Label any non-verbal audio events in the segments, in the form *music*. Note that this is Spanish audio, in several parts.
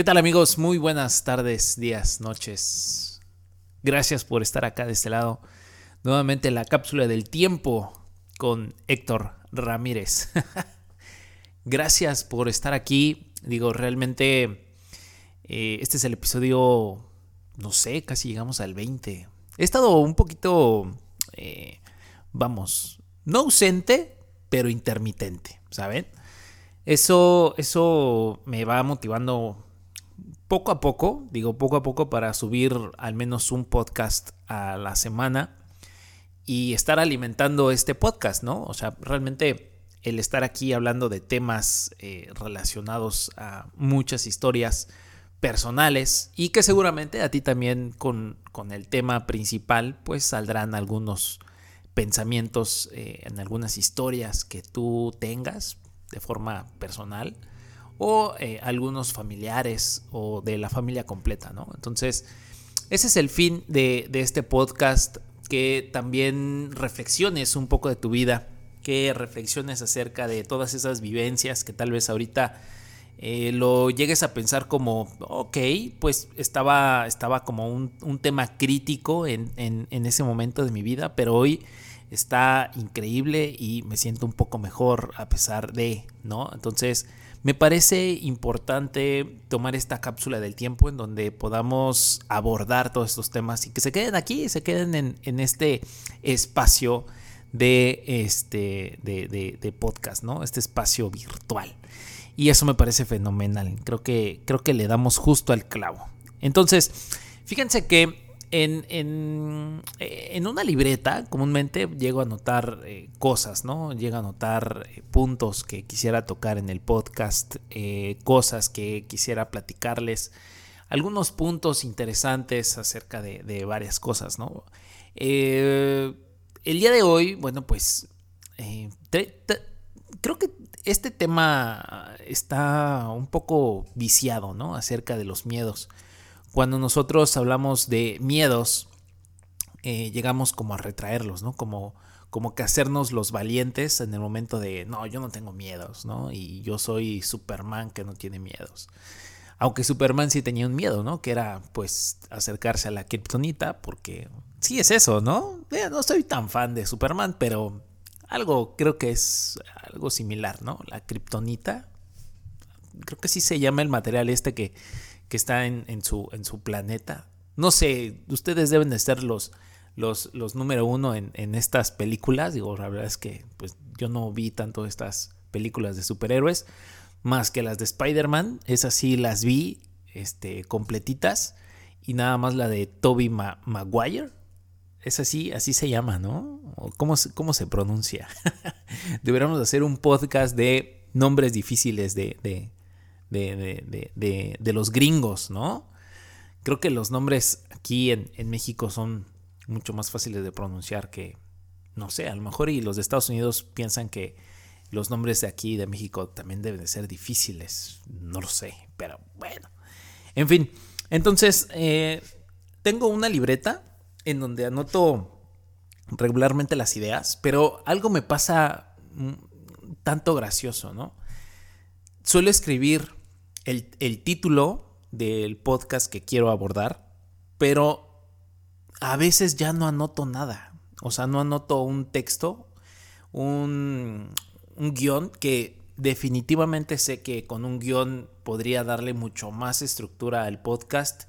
¿Qué tal amigos? Muy buenas tardes, días, noches. Gracias por estar acá de este lado. Nuevamente la cápsula del tiempo con Héctor Ramírez. *laughs* Gracias por estar aquí. Digo, realmente eh, este es el episodio, no sé, casi llegamos al 20. He estado un poquito, eh, vamos, no ausente, pero intermitente, ¿saben? Eso, eso me va motivando poco a poco, digo poco a poco para subir al menos un podcast a la semana y estar alimentando este podcast, ¿no? O sea, realmente el estar aquí hablando de temas eh, relacionados a muchas historias personales y que seguramente a ti también con, con el tema principal pues saldrán algunos pensamientos eh, en algunas historias que tú tengas de forma personal o eh, algunos familiares o de la familia completa, ¿no? Entonces, ese es el fin de, este podcast, que también reflexiones un poco de tu vida, que reflexiones acerca de todas esas vivencias que tal vez ahorita eh, lo llegues a pensar como, ok, pues estaba, estaba como un, tema crítico en, en, ese momento de mi vida, pero hoy está increíble y me siento un poco mejor a pesar de, ¿no? Entonces, me parece importante tomar esta cápsula del tiempo en donde podamos abordar todos estos temas y que se queden aquí, se queden en, este espacio de, este, de, podcast, ¿no? Este espacio virtual. Y eso me parece fenomenal. Creo que, creo que le damos justo al clavo. Entonces, fíjense que en, eh, en, una libreta comúnmente llego a anotar eh, cosas, ¿no? Llego a anotar eh, puntos que quisiera tocar en el podcast, cosas que quisiera platicarles, algunos puntos interesantes acerca de, varias cosas, ¿no? el día de hoy, bueno, pues creo que este tema está un poco viciado, ¿no? Acerca de los miedos cuando nosotros hablamos de miedos, eh, llegamos como a retraerlos, ¿no? Como, como que hacernos los valientes en el momento de, no, yo no tengo miedos, ¿no? Y yo soy Superman que no tiene miedos. Aunque Superman sí tenía un miedo, ¿no? Que era, pues, acercarse a la Kryptonita, porque sí es eso, ¿no? no soy tan fan de Superman, pero algo creo que es algo similar, ¿no? La Kryptonita. Creo que sí se llama el material este que que está en, su, planeta. No sé, ustedes deben de ser los, número uno en, estas películas. Digo, la verdad es que pues, yo no vi tanto estas películas de superhéroes, más que las de Spider-Man. Esas sí las vi este, completitas. Y nada más la de Toby Maguire. Es así, así se llama, ¿no? ¿Cómo, se pronuncia? *laughs* Deberíamos hacer un podcast de nombres difíciles de, los gringos, ¿no? Creo que los nombres aquí en, México son mucho más fáciles de pronunciar que, no sé, a lo mejor y los de Estados Unidos piensan que los nombres de aquí de México también deben de ser difíciles, no lo sé, pero bueno. En fin, entonces eh, tengo una libreta en donde anoto regularmente las ideas, pero algo me pasa mm, tanto gracioso, ¿no? Suelo escribir el, título del podcast que quiero abordar, pero a veces ya no anoto nada. O sea, no anoto un texto, un, un guion que definitivamente sé que con un guion podría darle mucho más estructura al podcast,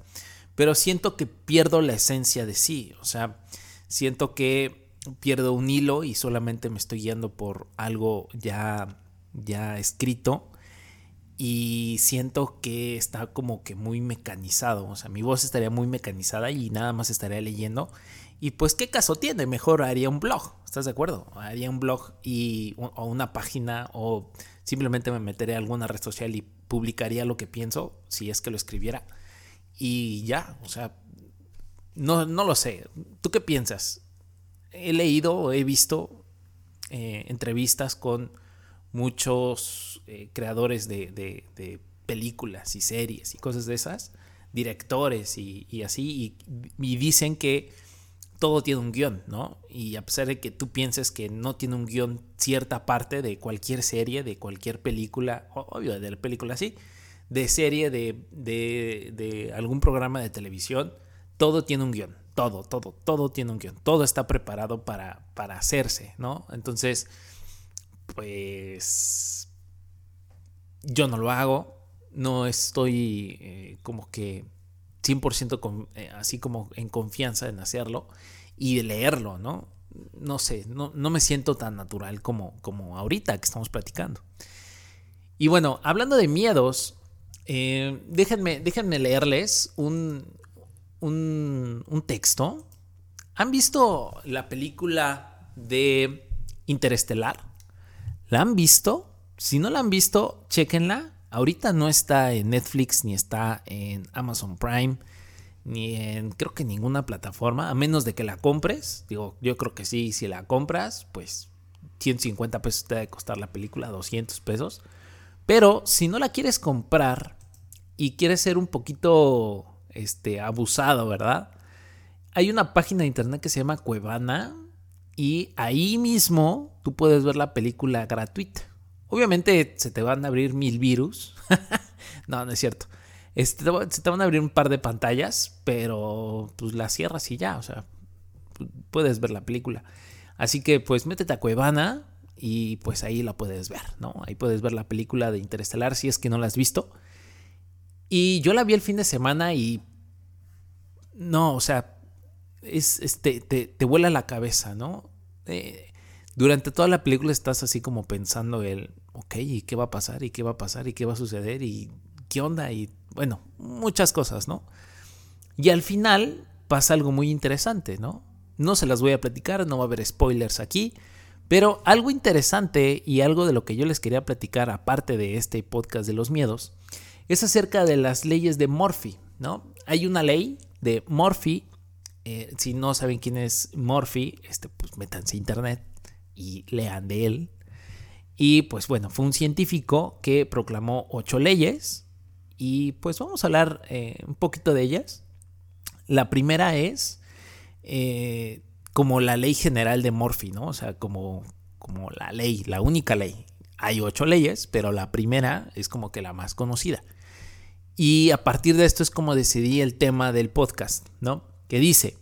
pero siento que pierdo la esencia de sí. O sea, siento que pierdo un hilo y solamente me estoy guiando por algo ya, ya escrito y siento que está como que muy mecanizado, o sea, mi voz estaría muy mecanizada y nada más estaría leyendo. Y pues, ¿qué caso tiene? Mejor haría un blog, ¿estás de acuerdo? Haría un blog y, o una página o simplemente me metería a alguna red social y publicaría lo que pienso, si es que lo escribiera. Y ya, o sea, no, no lo sé. ¿Tú qué piensas? He leído, he visto eh, entrevistas con muchos eh, creadores de, películas y series y cosas de esas, directores y, así, y, dicen que todo tiene un guion, ¿no? Y a pesar de que tú pienses que no tiene un guion cierta parte de cualquier serie, de cualquier película, obvio, de la película así, de serie, de, de, algún programa de televisión, todo tiene un guion. Todo, todo, todo tiene un guion. Todo está preparado para, para hacerse, ¿no? Entonces, pues yo no lo hago. No estoy eh, como que 100% eh, así como en confianza en hacerlo y de leerlo, ¿no? No sé, no, me siento tan natural como, como ahorita que estamos platicando. Y bueno, hablando de miedos, eh, déjenme, déjenme leerles un, un, un texto. ¿Han visto la película de Interestelar? ¿La han visto? Si no la han visto, chequenla. Ahorita no está en Netflix ni está en Amazon Prime ni en creo que ninguna plataforma, a menos de que la compres. Digo, yo creo que sí, si la compras, pues 150 pesos te debe costar la película, 200 pesos. Pero si no la quieres comprar y quieres ser un poquito este, abusado, ¿verdad? Hay una página de internet que se llama Cuevana y ahí mismo tú puedes ver la película gratuita. Obviamente se te van a abrir mil virus. *laughs* no, no es cierto. Este, se te van a abrir un par de pantallas, pero pues las cierras y ya, o sea, puedes ver la película. Así que pues métete a Cuevana y pues ahí la puedes ver, ¿no? Ahí puedes ver la película de Interestelar si es que no la has visto. Y yo la vi el fin de semana y no, o sea, es, este, te, te vuela la cabeza, ¿no? Eh, durante toda la película estás así como pensando el, ok, ¿y qué va a pasar? ¿Y qué va a pasar? ¿Y qué va a suceder? ¿Y qué onda? Y bueno, muchas cosas, ¿no? Y al final pasa algo muy interesante, ¿no? No se las voy a platicar, no va a haber spoilers aquí, pero algo interesante y algo de lo que yo les quería platicar, aparte de este podcast de los miedos, es acerca de las leyes de Murphy, ¿no? Hay una ley de Murphy, eh, si no saben quién es Murphy, este, pues métanse a internet y lean de él, y pues bueno, fue un científico que proclamó ocho leyes y pues vamos a hablar eh, un poquito de ellas. La primera es eh, como la ley general de Murphy, ¿no? O sea, como, como la ley, la única ley. Hay ocho leyes, pero la primera es como que la más conocida. Y a partir de esto es como decidí el tema del podcast, ¿no? Que dice,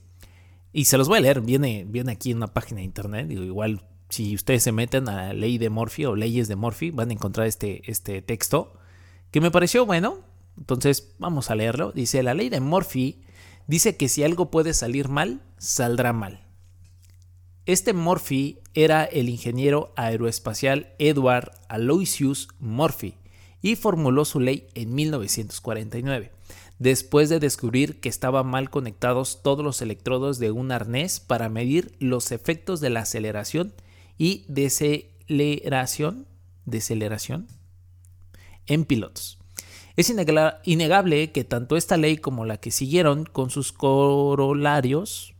y se los voy a leer, viene, viene aquí en una página de internet, igual si ustedes se meten a la ley de Murphy o leyes de Murphy, van a encontrar este, este texto que me pareció bueno. Entonces vamos a leerlo. Dice, la ley de Murphy dice que si algo puede salir mal, saldrá mal. Este Murphy era el ingeniero aeroespacial Edward Aloysius Murphy y formuló su ley en 1949, después de descubrir que estaban mal conectados todos los electrodos de un arnés para medir los efectos de la aceleración y deceleración, deceleración en pilotos. Es innegable que tanto esta ley como la que siguieron con sus corolarios,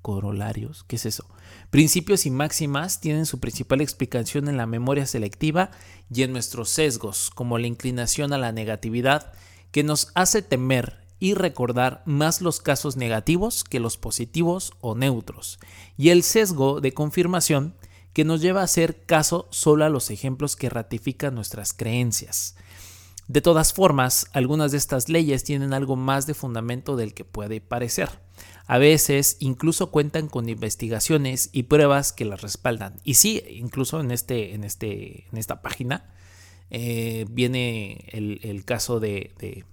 corolarios, ¿qué es eso? Principios y máximas tienen su principal explicación en la memoria selectiva y en nuestros sesgos, como la inclinación a la negatividad, que nos hace temer y recordar más los casos negativos que los positivos o neutros, y el sesgo de confirmación, que nos lleva a hacer caso solo a los ejemplos que ratifican nuestras creencias. De todas formas, algunas de estas leyes tienen algo más de fundamento del que puede parecer. A veces incluso cuentan con investigaciones y pruebas que las respaldan. Y sí, incluso en, este, en, este, en esta página eh, viene el, caso de,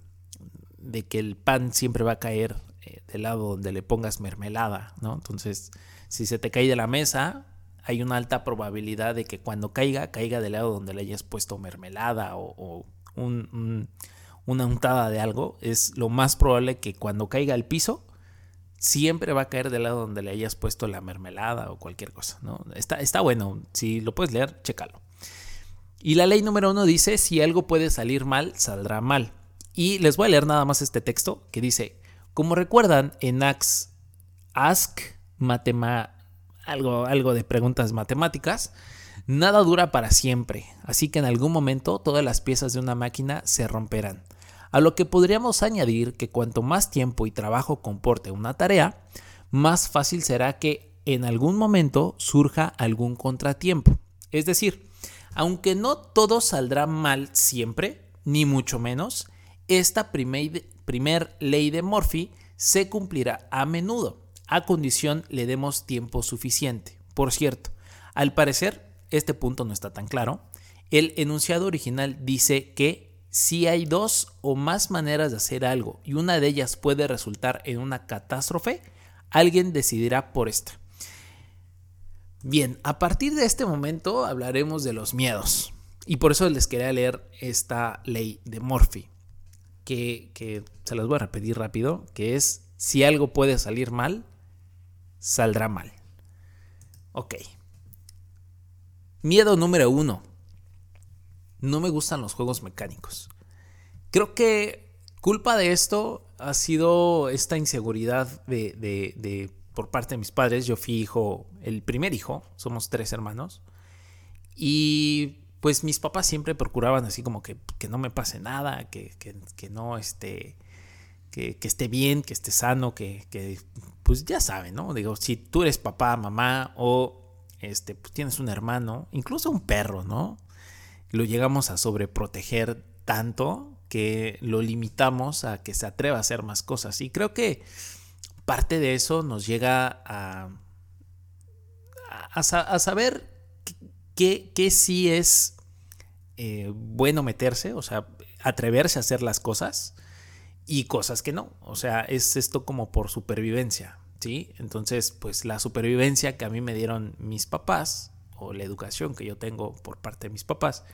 que el pan siempre va a caer eh, del lado donde le pongas mermelada, ¿no? Entonces, si se te cae de la mesa, hay una alta probabilidad de que cuando caiga, caiga del lado donde le hayas puesto mermelada o, una untada de algo. Es lo más probable que cuando caiga al piso, siempre va a caer del lado donde le hayas puesto la mermelada o cualquier cosa. ¿no? Está, está bueno, si lo puedes leer, chécalo. Y la ley número uno dice, si algo puede salir mal, saldrá mal. Y les voy a leer nada más este texto que dice, como recuerdan en Ask, Ask Matema, algo, algo de preguntas matemáticas, nada dura para siempre, así que en algún momento todas las piezas de una máquina se romperán. A lo que podríamos añadir que cuanto más tiempo y trabajo comporte una tarea, más fácil será que en algún momento surja algún contratiempo. Es decir, aunque no todo saldrá mal siempre, ni mucho menos, esta primer, ley de Murphy se cumplirá a menudo, a condición le demos tiempo suficiente. Por cierto, al parecer, este punto no está tan claro. El enunciado original dice que si hay dos o más maneras de hacer algo y una de ellas puede resultar en una catástrofe, alguien decidirá por esta. Bien, a partir de este momento hablaremos de los miedos. Y por eso les quería leer esta ley de Murphy, que, que se las voy a repetir rápido, que es si algo puede salir mal, saldrá mal. Ok. Miedo número uno. No me gustan los juegos mecánicos. Creo que culpa de esto ha sido esta inseguridad de, de, por parte de mis padres. Yo fui hijo, el primer hijo, somos tres hermanos. Y pues mis papás siempre procuraban así como que, que no me pase nada, que, que, no esté, que, esté bien, que esté sano, que, pues ya saben, ¿no? Digo, si tú eres papá, mamá o este, pues tienes un hermano, incluso un perro, ¿no? Lo llegamos a sobreproteger tanto que lo limitamos a que se atreva a hacer más cosas. Y creo que parte de eso nos llega a, a, saber qué, sí es eh, bueno meterse, o sea, atreverse a hacer las cosas y cosas que no. O sea, es esto como por supervivencia. ¿sí? Entonces, pues la supervivencia que a mí me dieron mis papás, o la educación que yo tengo por parte de mis papás,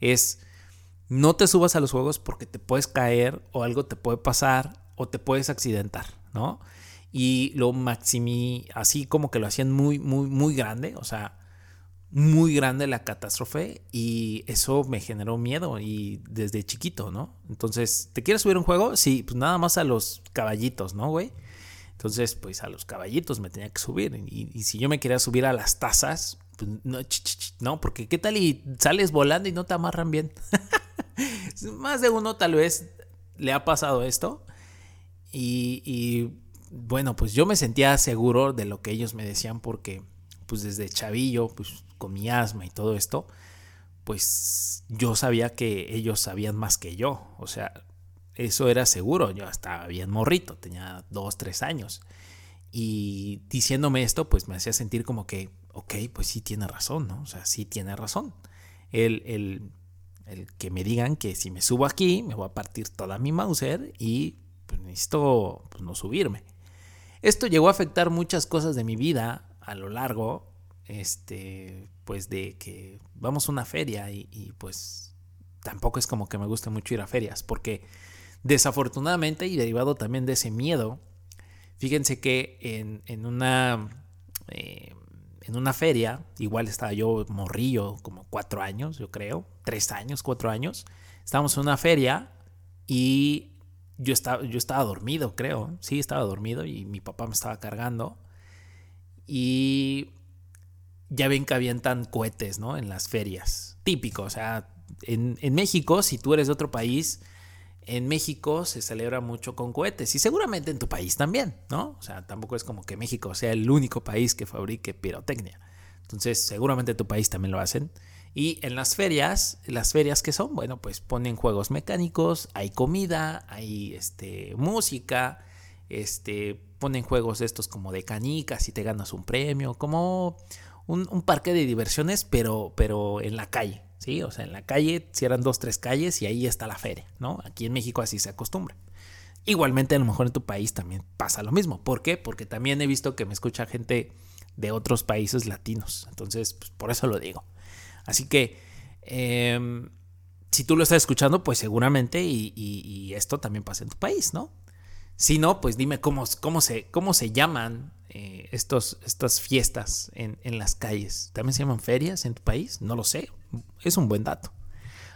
es no te subas a los juegos porque te puedes caer o algo te puede pasar o te puedes accidentar, ¿no? Y lo maximí, así como que lo hacían muy, muy, muy grande, o sea, muy grande la catástrofe y eso me generó miedo y desde chiquito, ¿no? Entonces, ¿te quieres subir un juego? Sí, pues nada más a los caballitos, ¿no, güey? Entonces, pues a los caballitos me tenía que subir. Y, si yo me quería subir a las tazas, pues no, no, porque ¿qué tal y sales volando y no te amarran bien? *laughs* Más de uno tal vez le ha pasado esto. Y, bueno, pues yo me sentía seguro de lo que ellos me decían porque pues desde chavillo, pues con mi asma y todo esto, pues yo sabía que ellos sabían más que yo. O sea, eso era seguro, yo estaba bien morrito, tenía dos, tres años. Y diciéndome esto, pues me hacía sentir como que, ok, pues sí tiene razón, ¿no? O sea, sí tiene razón. El, el, el que me digan que si me subo aquí, me voy a partir toda mi Mauser y pues necesito pues, no subirme. Esto llegó a afectar muchas cosas de mi vida a lo largo, este, pues de que vamos a una feria y, pues tampoco es como que me guste mucho ir a ferias, porque Desafortunadamente, y derivado también de ese miedo, fíjense que en, una, eh, en una feria, igual estaba yo morrillo, como cuatro años, yo creo, tres años, cuatro años, estábamos en una feria y yo estaba, yo estaba dormido, creo, sí, estaba dormido y mi papá me estaba cargando y ya ven que avientan cohetes, ¿no? En las ferias. Típico, o sea, en, en México, si tú eres de otro país, en México se celebra mucho con cohetes y seguramente en tu país también, ¿no? O sea, tampoco es como que México sea el único país que fabrique pirotecnia. Entonces, seguramente en tu país también lo hacen. Y en las ferias, las ferias que son, bueno, pues ponen juegos mecánicos, hay comida, hay este, música, este, ponen juegos estos como de canicas y te ganas un premio, como un, parque de diversiones, pero, pero en la calle, ¿sí? O sea, en la calle cierran dos, tres calles y ahí está la feria, ¿no? Aquí en México así se acostumbra. Igualmente, a lo mejor en tu país también pasa lo mismo. ¿Por qué? Porque también he visto que me escucha gente de otros países latinos. Entonces, pues, por eso lo digo. Así que, em, si tú lo estás escuchando, pues seguramente y, esto también pasa en tu país, ¿no? Si no, pues dime cómo, se, llaman eh, estos, estas fiestas en, las calles. ¿También se llaman ferias en tu país? No lo sé es un buen dato.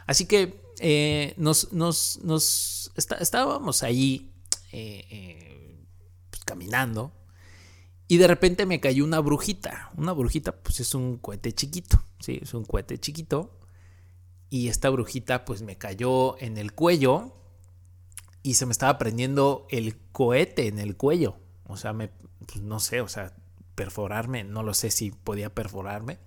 Así que eh, nos, nos, estábamos ahí eh, eh, pues, caminando y de repente me cayó una brujita. Una brujita pues es un cohete chiquito, ¿sí? Es un cohete chiquito. Y esta brujita pues me cayó en el cuello y se me estaba prendiendo el cohete en el cuello. O sea, me, pues, no sé, o sea, perforarme, no lo sé si podía perforarme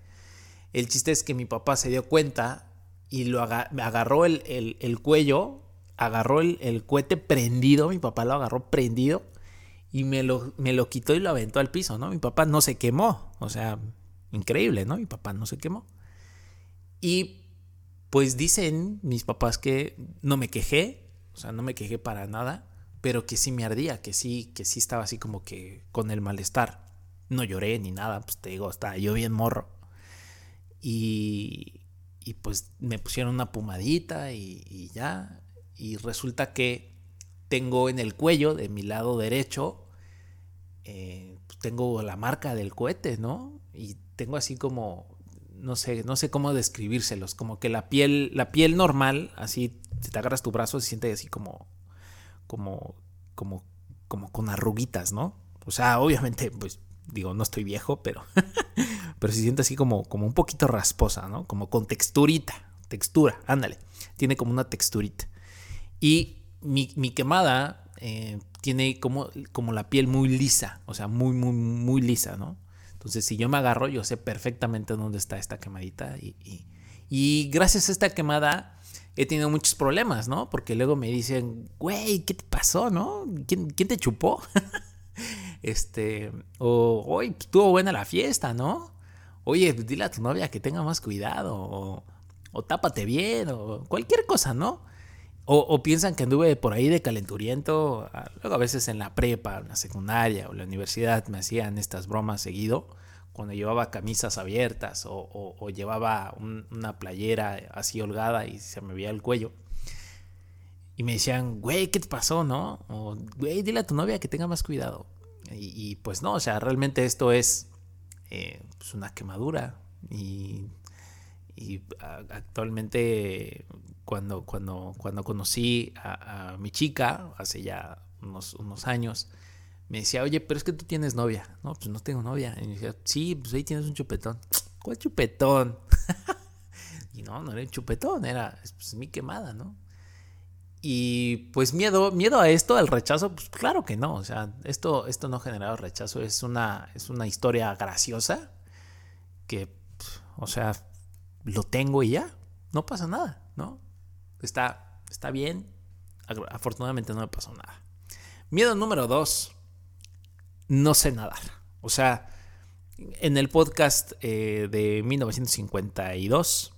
el chiste es que mi papá se dio cuenta y lo agarró el, el, cuello, agarró el, el, cohete prendido, mi papá lo agarró prendido y me lo, me lo quitó y lo aventó al piso, ¿no? Mi papá no se quemó, o sea, increíble, ¿no? Mi papá no se quemó. Y pues dicen mis papás que no me quejé, o sea, no me quejé para nada, pero que sí me ardía, que sí, que sí estaba así como que con el malestar. No lloré ni nada, pues te digo, estaba yo bien morro. Y, y pues me pusieron una pumadita y, ya. Y resulta que tengo en el cuello de mi lado derecho, eh, pues tengo la marca del cohete, ¿no? Y tengo así como, no sé, no sé cómo describírselos, como que la piel, la piel normal, así, si te agarras tu brazo, se siente así como, como, como, como con arruguitas, ¿no? O sea, obviamente, pues digo, no estoy viejo, pero, *laughs* pero se siente así como, como un poquito rasposa, ¿no? Como con texturita, textura, ándale, tiene como una texturita. Y mi, quemada eh, tiene como, como la piel muy lisa, o sea, muy, muy, muy lisa, ¿no? Entonces, si yo me agarro, yo sé perfectamente dónde está esta quemadita. Y, gracias a esta quemada he tenido muchos problemas, ¿no? Porque luego me dicen, güey, ¿qué te pasó, no? ¿Quién, quién te chupó? *laughs* Este, o, oye, pues, estuvo buena la fiesta, ¿no? Oye, pues, dile a tu novia que tenga más cuidado, o, o tápate bien, o cualquier cosa, ¿no? O, piensan que anduve por ahí de calenturiento. Luego a veces en la prepa, en la secundaria o la universidad me hacían estas bromas seguido. Cuando llevaba camisas abiertas o, llevaba una playera así holgada y se me veía el cuello. Y me decían, güey, ¿qué te pasó, no? O, güey, dile a tu novia que tenga más cuidado. Y, pues no, o sea, realmente esto es eh, pues una quemadura. Y, actualmente cuando, cuando, cuando conocí a, mi chica, hace ya unos, unos años, me decía, oye, pero es que tú tienes novia. No, pues no tengo novia. Y me decía, sí, pues ahí tienes un chupetón. ¿Cuál chupetón? *laughs* y no, no era un chupetón, era pues, mi quemada, ¿no? Y pues miedo, miedo a esto, al rechazo, pues claro que no. O sea, esto, esto no ha generado rechazo. Es una, es una historia graciosa que, o sea, lo tengo y ya. No pasa nada, ¿no? Está, está bien. Afortunadamente no me pasó nada. Miedo número dos. No sé nadar. O sea, en el podcast eh, de 1952,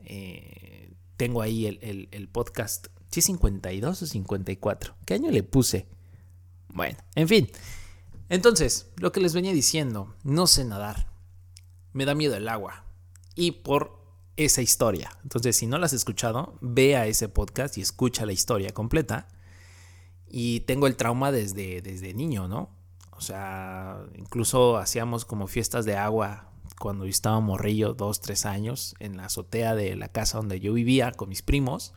eh, tengo ahí el, el podcast ¿Sí 52 o 54? ¿Qué año le puse? Bueno, en fin. Entonces, lo que les venía diciendo, no sé nadar. Me da miedo el agua. Y por esa historia. Entonces, si no la has escuchado, ve a ese podcast y escucha la historia completa. Y tengo el trauma desde, desde niño, ¿no? O sea, incluso hacíamos como fiestas de agua cuando yo estaba morrillo, dos, tres años, en la azotea de la casa donde yo vivía con mis primos.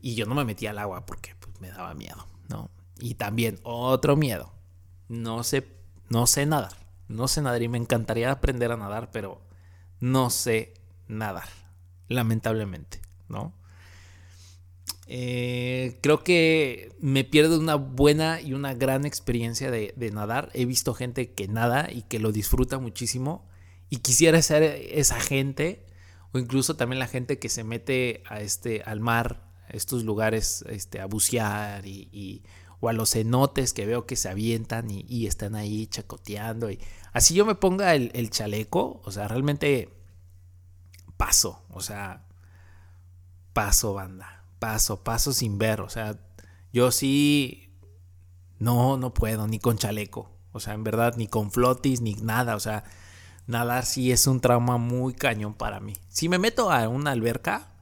Y yo no me metía al agua porque pues, me daba miedo, ¿no? Y también otro miedo. No sé, no sé nadar. No sé nadar y me encantaría aprender a nadar, pero no sé nadar. Lamentablemente, ¿no? Eh, creo que me pierdo una buena y una gran experiencia de, nadar. He visto gente que nada y que lo disfruta muchísimo. Y quisiera ser esa gente. O incluso también la gente que se mete a este, al mar estos lugares este, a bucear y, o a los cenotes que veo que se avientan y, están ahí chacoteando. Y así yo me ponga el, chaleco, o sea, realmente paso, o sea, paso, banda, paso, paso sin ver, o sea, yo sí, no, no puedo, ni con chaleco, o sea, en verdad, ni con flotis, ni nada, o sea, nadar sí es un trauma muy cañón para mí. Si me meto a una alberca,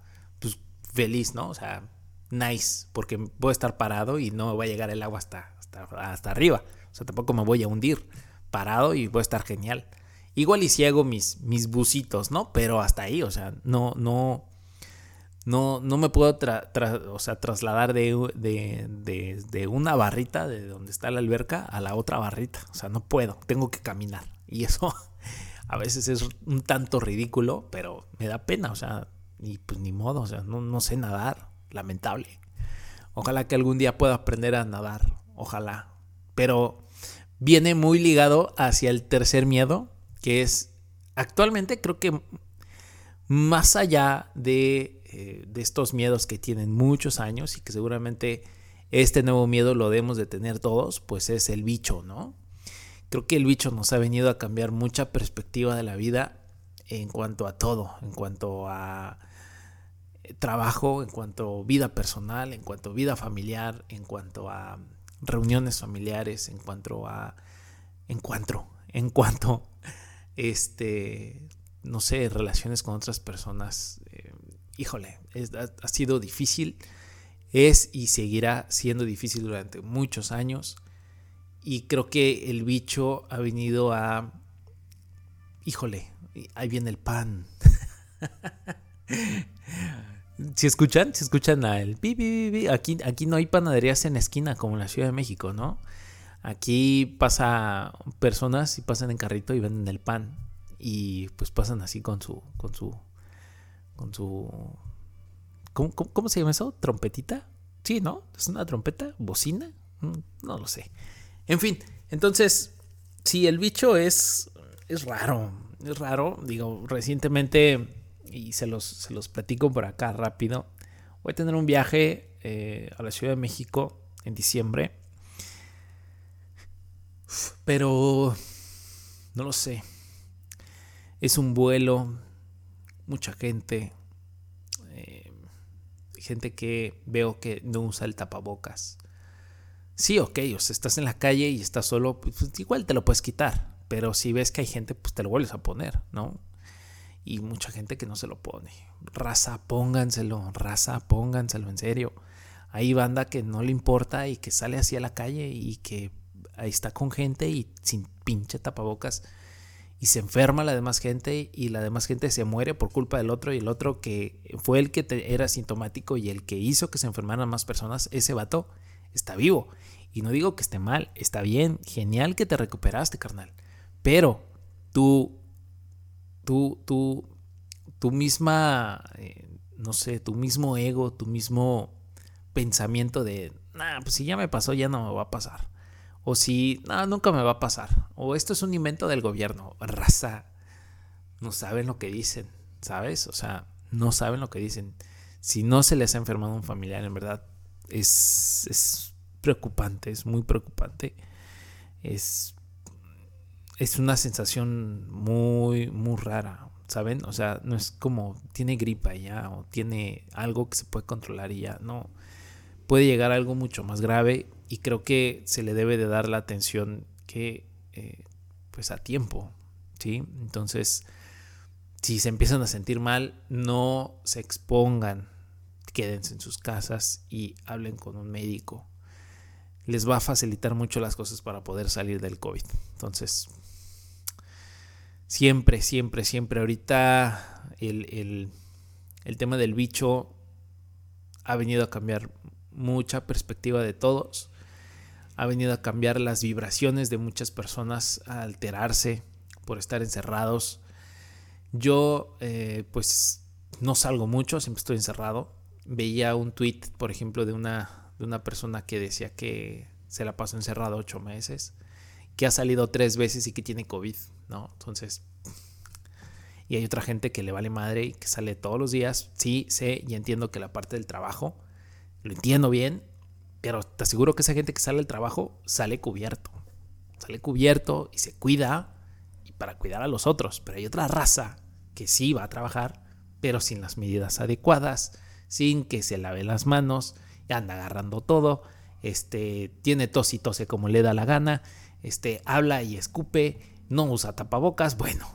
feliz, ¿no? O sea, nice, porque a estar parado y no me va a llegar el agua hasta, hasta, arriba. O sea, tampoco me voy a hundir parado y voy a estar genial. Igual y si hago mis, mis bucitos, ¿no? Pero hasta ahí, o sea, no, no, no, no me puedo o sea, trasladar de, de, de, una barrita de donde está la alberca a la otra barrita. O sea, no puedo, tengo que caminar. Y eso *laughs* a veces es un tanto ridículo, pero me da pena. O sea, y pues ni modo, o sea, no, sé nadar, lamentable. Ojalá que algún día pueda aprender a nadar, ojalá. Pero viene muy ligado hacia el tercer miedo, que es actualmente creo que más allá de eh, de estos miedos que tienen muchos años y que seguramente este nuevo miedo lo debemos de tener todos, pues es el bicho, ¿no? Creo que el bicho nos ha venido a cambiar mucha perspectiva de la vida en cuanto a todo, en cuanto a trabajo, en cuanto a vida personal, en cuanto a vida familiar, en cuanto a reuniones familiares, en cuanto a en cuanto en cuanto este no sé, relaciones con otras personas. Híjole, ha, sido difícil, es y seguirá siendo difícil durante muchos años. Y creo que el bicho ha venido a... Híjole, ahí viene el pan. *laughs* si escuchan, si escuchan a el aquí, aquí no hay panaderías en la esquina como en la Ciudad de México, ¿no? Aquí pasa personas y pasan en carrito y venden el pan y pues pasan así con su con su con su ¿cómo, se llama eso? ¿Trompetita? Sí, ¿no? ¿Es una trompeta? ¿Bocina? Mm, no lo sé. En fin, entonces, sí, el bicho es, es raro, es raro. Digo, recientemente, y se los, se los platico por acá rápido, voy a tener un viaje eh, a la Ciudad de México en diciembre. Pero, no lo sé. Es un vuelo, mucha gente, eh, gente que veo que no usa el tapabocas. Sí, ok, o sea, estás en la calle y estás solo, pues, pues igual te lo puedes quitar, pero si ves que hay gente, pues te lo vuelves a poner, ¿no? Y mucha gente que no se lo pone. Raza, pónganselo, raza, pónganselo, en serio. Hay banda que no le importa y que sale así a la calle y que ahí está con gente y sin pinche tapabocas y se enferma la demás gente y la demás gente se muere por culpa del otro y el otro que fue el que era sintomático y el que hizo que se enfermaran más personas, ese vato está vivo. Y no digo que esté mal, está bien, genial que te recuperaste, carnal. Pero tú, tú, tú, tú misma, eh, no sé, tu mismo ego, tu mismo pensamiento de, nah, pues si ya me pasó, ya no me va a pasar o si, no, nunca me va a pasar. O esto es un invento del gobierno. Raza, no saben lo que dicen, ¿sabes? O sea, no saben lo que dicen. Si no se les ha enfermado un familiar, en verdad, es, es preocupante, es muy preocupante. Es, es una sensación muy, muy rara, ¿saben? O sea, no es como tiene gripa ya o tiene algo que se puede controlar y ya, no. Puede llegar a algo mucho más grave y creo que se le debe de dar la atención que eh, pues a tiempo, ¿sí? Entonces, si se empiezan a sentir mal, no se expongan, quédense en sus casas y hablen con un médico. Les va a facilitar mucho las cosas para poder salir del COVID. Entonces, siempre, siempre, siempre, ahorita el, el tema del bicho ha venido a cambiar mucha perspectiva de todos ha venido a cambiar las vibraciones de muchas personas, a alterarse por estar encerrados. Yo eh, pues no salgo mucho, siempre estoy encerrado. Veía un tweet, por ejemplo, de una, de una persona que decía que se la pasó encerrado ocho meses, que ha salido tres veces y que tiene COVID, ¿no? Entonces, y hay otra gente que le vale madre y que sale todos los días. Sí, sé y entiendo que la parte del trabajo, lo entiendo bien, pero te aseguro que esa gente que sale al trabajo sale cubierto. Sale cubierto y se cuida y para cuidar a los otros. Pero hay otra raza que sí va a trabajar, pero sin las medidas adecuadas, sin que se lave las manos, anda agarrando todo, este, tiene tos y tose como le da la gana, este, habla y escupe, no usa tapabocas, bueno,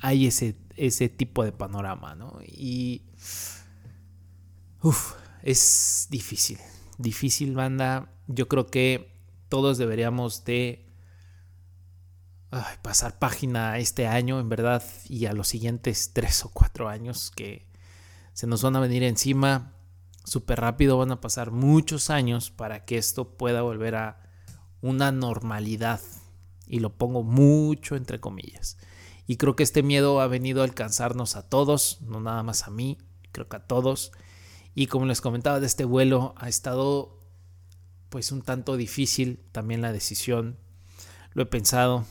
hay ese, ese tipo de panorama, ¿no? Y... Uf, es difícil. Difícil, banda. Yo creo que todos deberíamos de pasar página este año, en verdad, y a los siguientes tres o cuatro años que se nos van a venir encima súper rápido. Van a pasar muchos años para que esto pueda volver a una normalidad. Y lo pongo mucho entre comillas. Y creo que este miedo ha venido a alcanzarnos a todos, no nada más a mí, creo que a todos. Y como les comentaba de este vuelo, ha estado pues un tanto difícil también la decisión. Lo he pensado,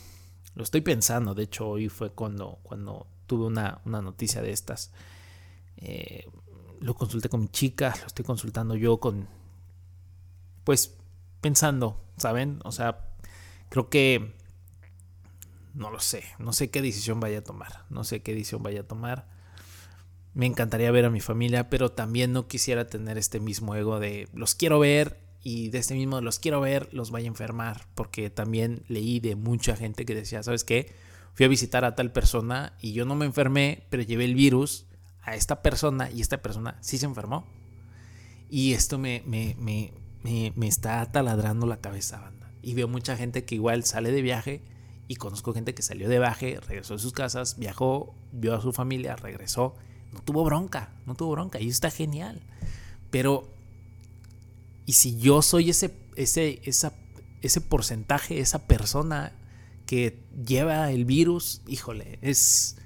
lo estoy pensando, de hecho hoy fue cuando, cuando tuve una, noticia de estas. Eh, lo consulté con mi chica, lo estoy consultando yo con, pues, pensando, ¿saben? O sea, creo que, no lo sé, no sé qué decisión vaya a tomar, no sé qué decisión vaya a tomar. Me encantaría ver a mi familia, pero también no quisiera tener este mismo ego de los quiero ver y de este mismo los quiero ver, los vaya a enfermar, porque también leí de mucha gente que decía, ¿sabes qué? Fui a visitar a tal persona y yo no me enfermé, pero llevé el virus a esta persona y esta persona sí se enfermó. Y esto me, me, me, me, está taladrando la cabeza, banda. Y veo mucha gente que igual sale de viaje y conozco gente que salió de viaje, regresó a sus casas, viajó, vio a su familia, regresó. No tuvo bronca, no tuvo bronca y está genial. Pero, ¿y si yo soy ese, ese, esa, ese porcentaje, esa persona que lleva el virus? Híjole, es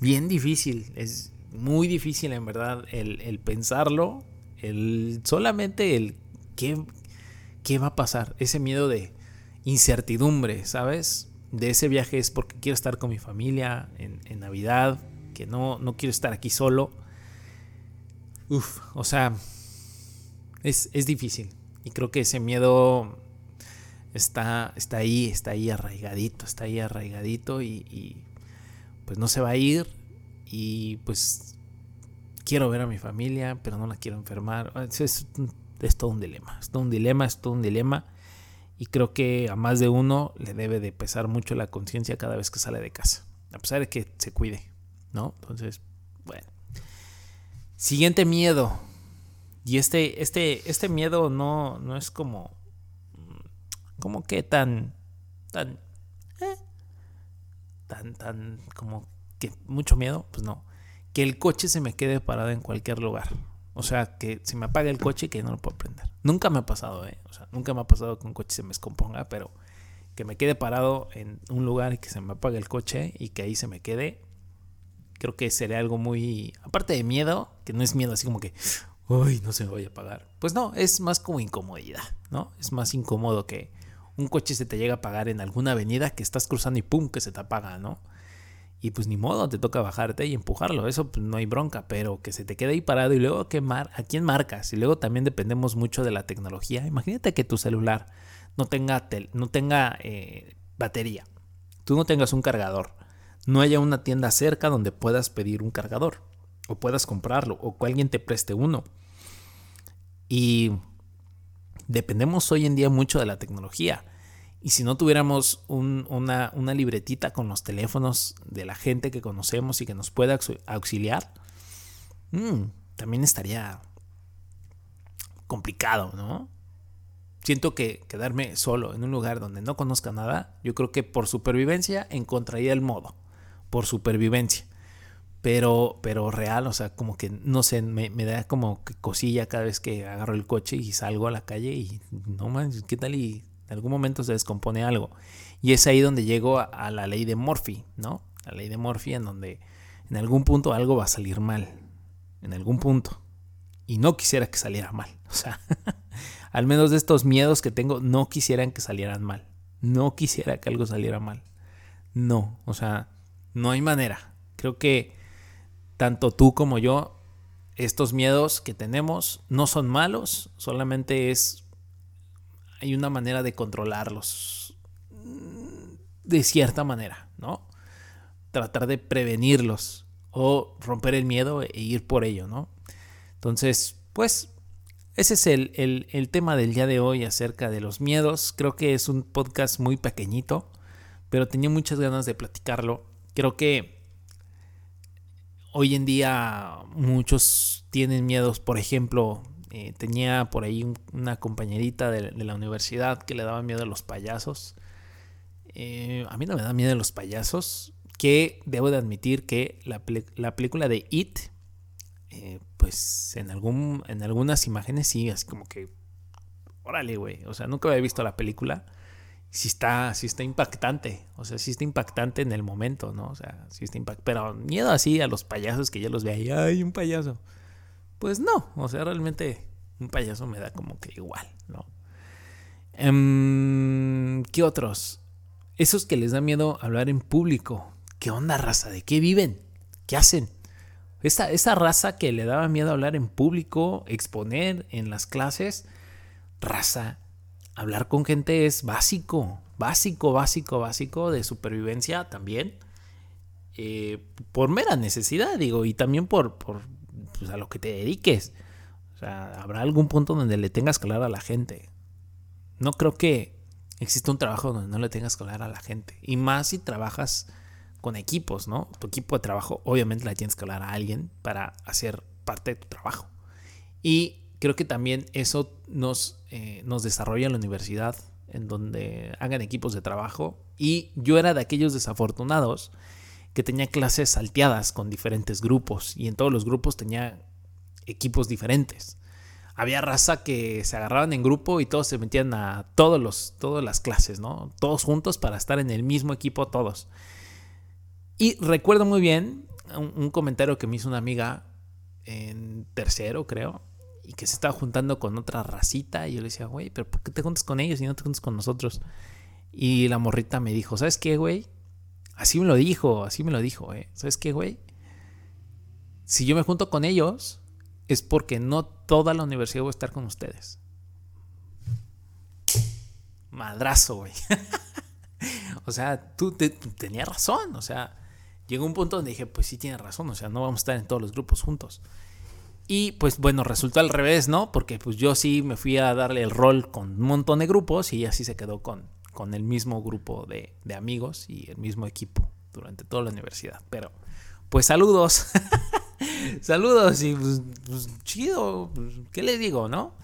bien difícil, es muy difícil en verdad el, el pensarlo, el solamente el qué, qué va a pasar, ese miedo de incertidumbre, ¿sabes? De ese viaje es porque quiero estar con mi familia en, en Navidad, no, no quiero estar aquí solo. Uf, o sea, es, es difícil. Y creo que ese miedo está, está ahí, está ahí arraigadito, está ahí arraigadito y, y, pues no se va a ir. Y pues quiero ver a mi familia, pero no la quiero enfermar. Es, es, es todo un dilema, es todo un dilema, es todo un dilema. Y creo que a más de uno le debe de pesar mucho la conciencia cada vez que sale de casa. A pesar de que se cuide, ¿no? Entonces, bueno. Siguiente miedo. Y este, este, este miedo no, no es como. Como que tan. tan. Eh, tan, tan. como que mucho miedo. Pues no. Que el coche se me quede parado en cualquier lugar. O sea, que se me apaga el coche y que no lo puedo prender. Nunca me ha pasado, ¿eh? O sea, nunca me ha pasado que un coche se me descomponga, pero que me quede parado en un lugar y que se me apague el coche y que ahí se me quede. Creo que sería algo muy. Aparte de miedo, que no es miedo así como que. Uy, no se me vaya a apagar. Pues no, es más como incomodidad, ¿no? Es más incómodo que un coche se te llega a apagar en alguna avenida que estás cruzando y pum, que se te apaga, ¿no? y pues ni modo, te toca bajarte y empujarlo, eso pues no hay bronca, pero que se te quede ahí parado y luego ¿qué mar a quién marcas y luego también dependemos mucho de la tecnología. Imagínate que tu celular no tenga, no tenga eh, batería, tú no tengas un cargador, no haya una tienda cerca donde puedas pedir un cargador o puedas comprarlo o que alguien te preste uno. Y dependemos hoy en día mucho de la tecnología. Y si no tuviéramos una, libretita con los teléfonos de la gente que conocemos y que nos pueda auxiliar, mm, también estaría complicado, ¿no? Siento que quedarme solo en un lugar donde no conozca nada, yo creo que por supervivencia encontraría el modo, por supervivencia. Pero, pero real, o sea, como que, no sé, me, da como cosilla cada vez que agarro el coche y salgo a la calle y no manches, ¿qué tal? Y en algún momento se descompone algo. Y es ahí donde llego a, la ley de Murphy, ¿no? La ley de Murphy en donde en algún punto algo va a salir mal. En algún punto. Y no quisiera que saliera mal. *laughs* O sea, al menos de estos miedos que tengo, no quisieran que salieran mal. No quisiera que algo saliera mal. No, o sea, no hay manera. Creo que tanto tú como yo, estos miedos que tenemos no son malos, solamente es hay una manera de controlarlos de cierta manera, ¿no? Tratar de prevenirlos o romper el miedo e ir por ello, ¿no? Entonces, pues, ese es el, el, tema del día de hoy acerca de los miedos. Creo que es un podcast muy pequeñito, pero tenía muchas ganas de platicarlo. Creo que hoy en día muchos tienen miedos, por ejemplo, eh, tenía por ahí una compañerita de, la universidad que le daba miedo a los payasos. Eh, a mí no me da miedo a los payasos. Que debo de admitir que la, película de It, eh, pues en, algún, en algunas imágenes sí, así como que, órale, güey. O sea, nunca había visto la película. Sí está, sí está impactante. O sea, sí está impactante en el momento, ¿no? O sea, sí está impactante. Pero miedo así a los payasos que ya los ve ahí. ¡Ay, un payaso! Pues no, o sea, realmente un payaso me da como que igual, ¿no? Em, ¿Qué otros? Esos que les da miedo hablar en público. ¿Qué onda, raza? ¿De qué viven? ¿Qué hacen? Esa, esa raza que le daba miedo hablar en público, exponer en las clases, raza, hablar con gente es básico, básico, básico, básico de supervivencia también. Eh, por mera necesidad, digo, y también por, por pues, a lo que te dediques. O sea, habrá algún punto donde le tengas que hablar a la gente. No creo que exista un trabajo donde no le tengas que hablar a la gente. Y más si trabajas con equipos, ¿no? Tu equipo de trabajo, obviamente le tienes que hablar a alguien para hacer parte de tu trabajo. Y creo que también eso nos, eh, nos desarrolla en la universidad, en donde hagan equipos de trabajo. Y yo era de aquellos desafortunados que tenía clases salteadas con diferentes grupos y en todos los grupos tenía equipos diferentes. Había raza que se agarraban en grupo y todos se metían a todos los, todas las clases, ¿no? Todos juntos para estar en el mismo equipo todos. Y recuerdo muy bien un, comentario que me hizo una amiga en tercero, creo, y que se estaba juntando con otra racita. Y yo le decía, güey, pero ¿por qué te juntas con ellos y no te juntas con nosotros? Y la morrita me dijo, ¿sabes qué, güey? Así me lo dijo, así me lo dijo, ¿eh? ¿Sabes qué, güey? Si yo me junto con ellos, es porque no toda la universidad va a estar con ustedes. Madrazo, güey. *laughs* o sea, tú tenías razón, o sea, llegó un punto donde dije, pues sí tiene razón, o sea, no vamos a estar en todos los grupos juntos. Y pues bueno, resultó al revés, ¿no? Porque pues yo sí me fui a darle el rol con un montón de grupos y así se quedó con, con el mismo grupo de, amigos y el mismo equipo durante toda la universidad. Pero pues saludos, *laughs* saludos y pues, pues chido, pues, ¿qué les digo, no?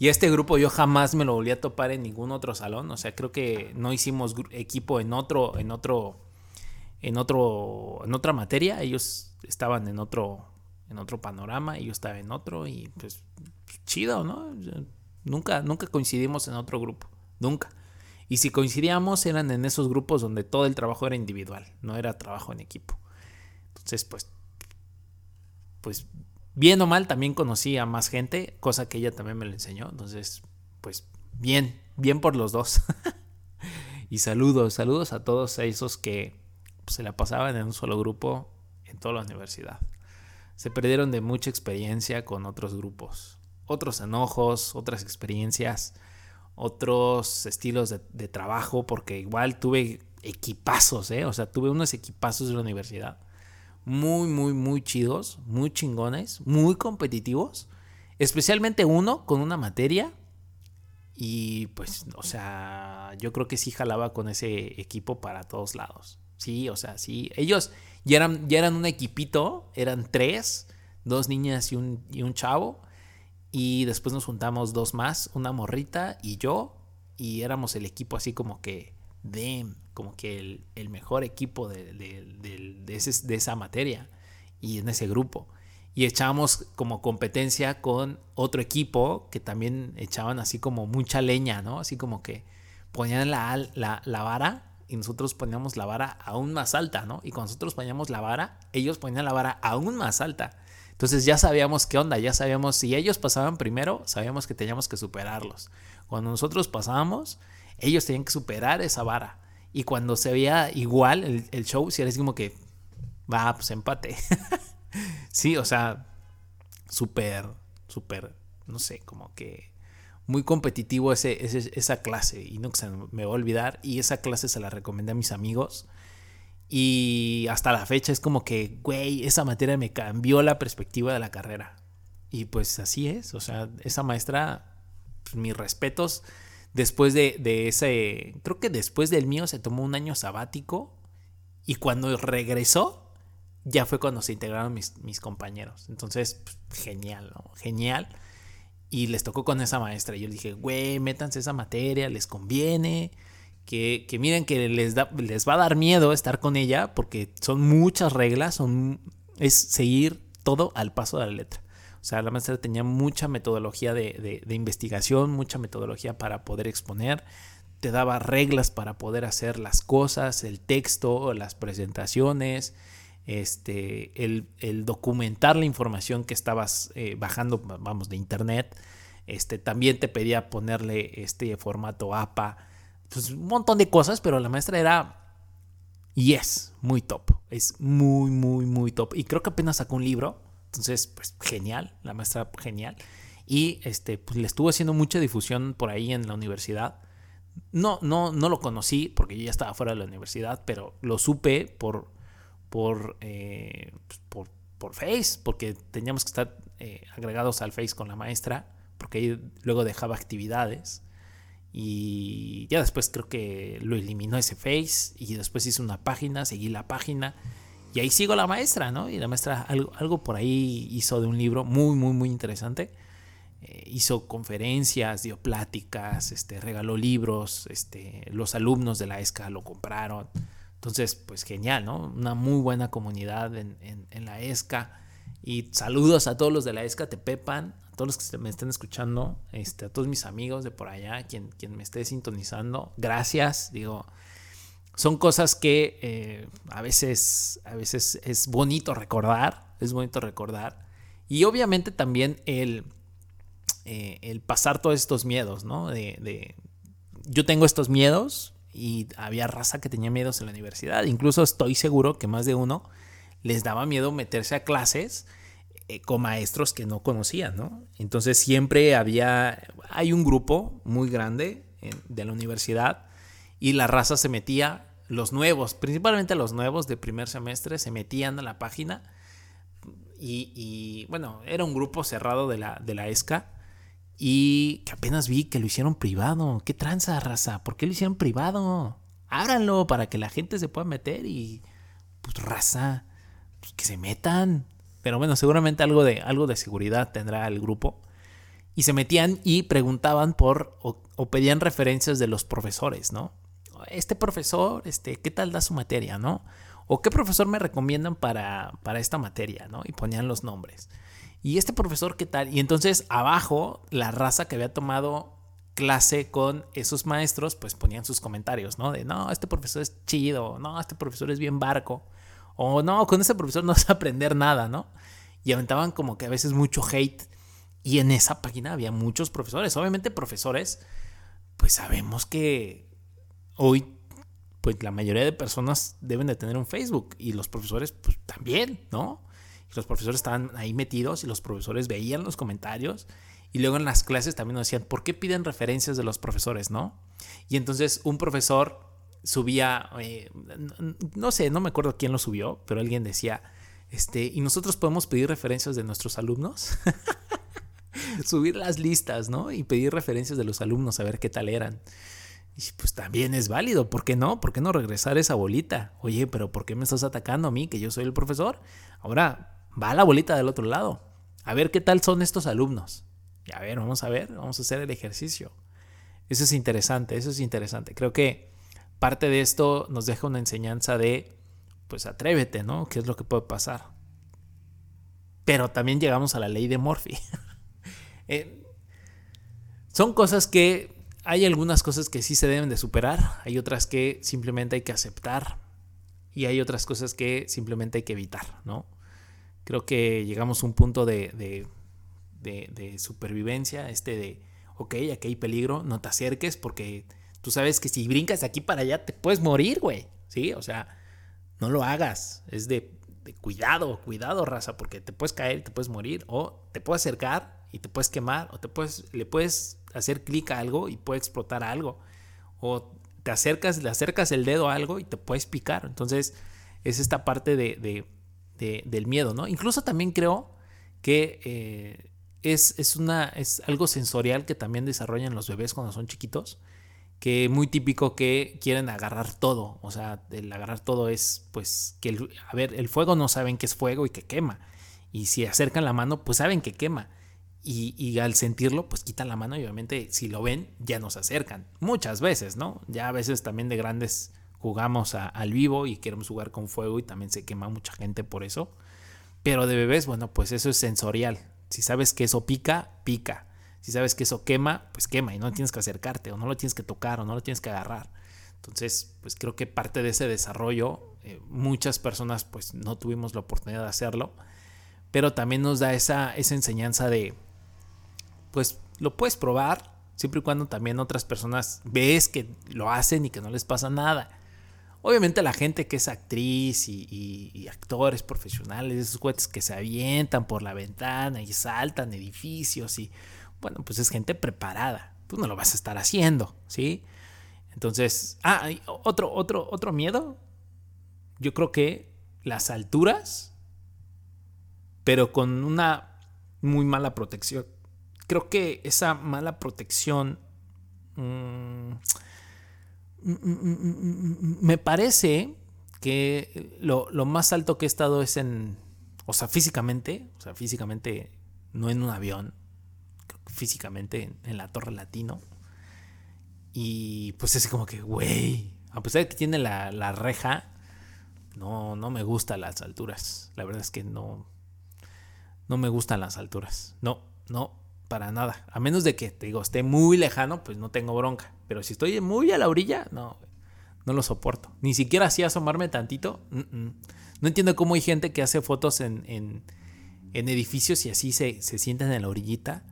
Y este grupo yo jamás me lo volví a topar en ningún otro salón, o sea, creo que no hicimos equipo en otro, en otro en otro en otra materia, ellos estaban en otro en otro panorama y yo estaba en otro y pues chido, ¿no? Nunca nunca coincidimos en otro grupo, nunca. Y si coincidíamos eran en esos grupos donde todo el trabajo era individual, no era trabajo en equipo. Entonces, pues pues bien o mal también conocí a más gente, cosa que ella también me lo enseñó, entonces pues bien, bien por los dos. *laughs* y saludos, saludos a todos esos que se la pasaban en un solo grupo en toda la universidad. Se perdieron de mucha experiencia con otros grupos, otros enojos, otras experiencias, otros estilos de, trabajo, porque igual tuve equipazos, ¿eh? o sea, tuve unos equipazos de la universidad muy, muy, muy chidos, muy chingones, muy competitivos, especialmente uno con una materia y pues, o sea, yo creo que sí jalaba con ese equipo para todos lados. Sí, o sea, sí. Ellos ya eran, ya eran un equipito, eran tres, dos niñas y un, y un chavo. Y después nos juntamos dos más, una morrita y yo. Y éramos el equipo así como que de, como que el, mejor equipo de, de, esa materia y en ese grupo. Y echábamos como competencia con otro equipo que también echaban así como mucha leña, ¿no? Así como que ponían la, la, la vara y nosotros poníamos la vara aún más alta, ¿no? Y cuando nosotros poníamos la vara, ellos ponían la vara aún más alta. Entonces ya sabíamos qué onda, ya sabíamos si ellos pasaban primero, sabíamos que teníamos que superarlos. Cuando nosotros pasábamos, ellos tenían que superar esa vara. Y cuando se veía igual el, show, si era así como que, va, pues empate. *laughs* sí, o sea, súper, súper, no sé, como que muy competitivo ese, esa clase y no se me va a olvidar y esa clase se la recomendé a mis amigos y hasta la fecha es como que, güey, esa materia me cambió la perspectiva de la carrera. Y pues así es, o sea, esa maestra, pues, mis respetos, después de, de, ese, creo que después del mío se tomó un año sabático y cuando regresó, ya fue cuando se integraron mis, mis compañeros. Entonces, pues, genial. Genial y les tocó con esa maestra. Y yo dije, güey, métanse esa materia, les conviene. Que, que miren que les, da, les va a dar miedo estar con ella porque son muchas reglas, son, es seguir todo al paso de la letra. O sea, la maestra tenía mucha metodología de, de, investigación, mucha metodología para poder exponer, te daba reglas para poder hacer las cosas, el texto, las presentaciones, este, el, documentar la información que estabas eh, bajando, vamos, de internet. Este, también te pedía ponerle este formato APA, pues un montón de cosas, pero la maestra era Y es muy top. Es muy, muy, muy top. Y creo que apenas sacó un libro. Entonces, pues genial. La maestra genial. Y este, pues, le estuvo haciendo mucha difusión por ahí en la universidad. No, no, no lo conocí porque yo ya estaba fuera de la universidad, pero lo supe por, por, eh, pues, por, por Face, porque teníamos que estar eh, agregados al Face con la maestra, porque ahí luego dejaba actividades. Y ya después creo que lo eliminó ese Face y después hice una página, seguí la página y ahí sigo la maestra, ¿no? Y la maestra algo, algo por ahí hizo de un libro muy, muy, muy interesante. Eh, hizo conferencias, dio pláticas, este, regaló libros, este, los alumnos de la ESCA lo compraron. Entonces, pues genial, ¿no? Una muy buena comunidad en, en, la ESCA. Y saludos a todos los de la ESCA Tepepan, a todos los que me estén escuchando, este, a todos mis amigos de por allá, quien, quien me esté sintonizando. Gracias, digo, son cosas que eh, a, veces, a veces es bonito recordar, es bonito recordar. Y obviamente también el, eh, el pasar todos estos miedos, ¿no? De, yo tengo estos miedos y había raza que tenía miedos en la universidad. Incluso estoy seguro que más de uno les daba miedo meterse a clases eh, con maestros que no conocían, ¿no? Entonces siempre había, hay un grupo muy grande de la universidad y la raza se metía, los nuevos, principalmente los nuevos de primer semestre, se metían a la página y, y bueno, era un grupo cerrado de la, de la ESCA y que apenas vi que lo hicieron privado. ¿Qué tranza, raza? ¿Por qué lo hicieron privado? Ábranlo para que la gente se pueda meter y. Pues raza. Pues, que se metan. Pero bueno, seguramente algo de, algo de seguridad tendrá el grupo. Y se metían y preguntaban por. O, o pedían referencias de los profesores, ¿no? Este profesor, este, ¿qué tal da su materia, no? O qué profesor me recomiendan para, para esta materia, ¿no? Y ponían los nombres. ¿Y este profesor qué tal? Y entonces abajo la raza que había tomado clase con esos maestros, pues ponían sus comentarios, ¿no? De, no, este profesor es chido, no, este profesor es bien barco, o no, con este profesor no vas a aprender nada, ¿no? Y aventaban como que a veces mucho hate. Y en esa página había muchos profesores, obviamente profesores, pues sabemos que hoy, pues la mayoría de personas deben de tener un Facebook y los profesores, pues también, ¿no? Los profesores estaban ahí metidos y los profesores veían los comentarios y luego en las clases también nos decían, ¿por qué piden referencias de los profesores, no? Y entonces un profesor subía, eh, no sé, no me acuerdo quién lo subió, pero alguien decía, este, ¿y nosotros podemos pedir referencias de nuestros alumnos? *laughs* Subir las listas, ¿no? Y pedir referencias de los alumnos, a ver qué tal eran. Y pues también es válido, ¿por qué no? ¿Por qué no regresar esa bolita? Oye, pero ¿por qué me estás atacando a mí, que yo soy el profesor? Ahora, va la bolita del otro lado. A ver qué tal son estos alumnos. Y a ver, vamos a ver, vamos a hacer el ejercicio. Eso es interesante, eso es interesante. Creo que parte de esto nos deja una enseñanza de, pues atrévete, ¿no? ¿Qué es lo que puede pasar? Pero también llegamos a la ley de Morphy. *laughs* Eh, son cosas que hay algunas cosas que sí se deben de superar, hay otras que simplemente hay que aceptar y hay otras cosas que simplemente hay que evitar, ¿no? Creo que llegamos a un punto de, de, supervivencia, este de, ok, aquí hay peligro, no te acerques porque tú sabes que si brincas de aquí para allá te puedes morir, güey, ¿sí? O sea, no lo hagas, es de, cuidado, cuidado, raza, porque te puedes caer, te puedes morir, o te puedes acercar y te puedes quemar, o te puedes, le puedes hacer clic a algo y puede explotar algo, o te acercas, le acercas el dedo a algo y te puedes picar. Entonces, es esta parte de del miedo, ¿no? Incluso también creo que eh, es, es, una, es algo sensorial que también desarrollan los bebés cuando son chiquitos, que muy típico que quieren agarrar todo, o sea, el agarrar todo es, pues, que, el, a ver, el fuego no saben que es fuego y que quema, y si acercan la mano, pues saben que quema, y, y, al sentirlo, pues quitan la mano y obviamente si lo ven, ya nos acercan. Muchas veces, ¿no? Ya a veces también de grandes jugamos al vivo y queremos jugar con fuego y también se quema mucha gente por eso. Pero de bebés, bueno, pues eso es sensorial. Si sabes que eso pica, pica. Si sabes que eso quema, pues quema y no tienes que acercarte o no lo tienes que tocar o no lo tienes que agarrar. Entonces, pues creo que parte de ese desarrollo, eh, muchas personas pues no tuvimos la oportunidad de hacerlo, pero también nos da esa, esa enseñanza de, pues lo puedes probar, siempre y cuando también otras personas ves que lo hacen y que no les pasa nada. Obviamente la gente que es actriz y, actores profesionales, esos cohetes que se avientan por la ventana y saltan edificios y bueno, pues es gente preparada. Tú no lo vas a estar haciendo, ¿sí? Entonces, ah, otro, otro, otro miedo. Yo creo que las alturas, pero con una muy mala protección. Creo que esa mala protección... Mm, me parece que lo, más alto que he estado es en, o sea, físicamente, o sea, físicamente, no en un avión, físicamente en, la Torre Latino. Y pues es como que, güey, a pesar de que tiene la, reja, no, no me gustan las alturas. La verdad es que no, no me gustan las alturas. No, no, para nada. A menos de que, te digo, esté muy lejano, pues no tengo bronca. Pero si estoy muy a la orilla, no, no lo soporto. Ni siquiera así asomarme tantito. No entiendo cómo hay gente que hace fotos en, en, edificios y así se, se, sientan en la orillita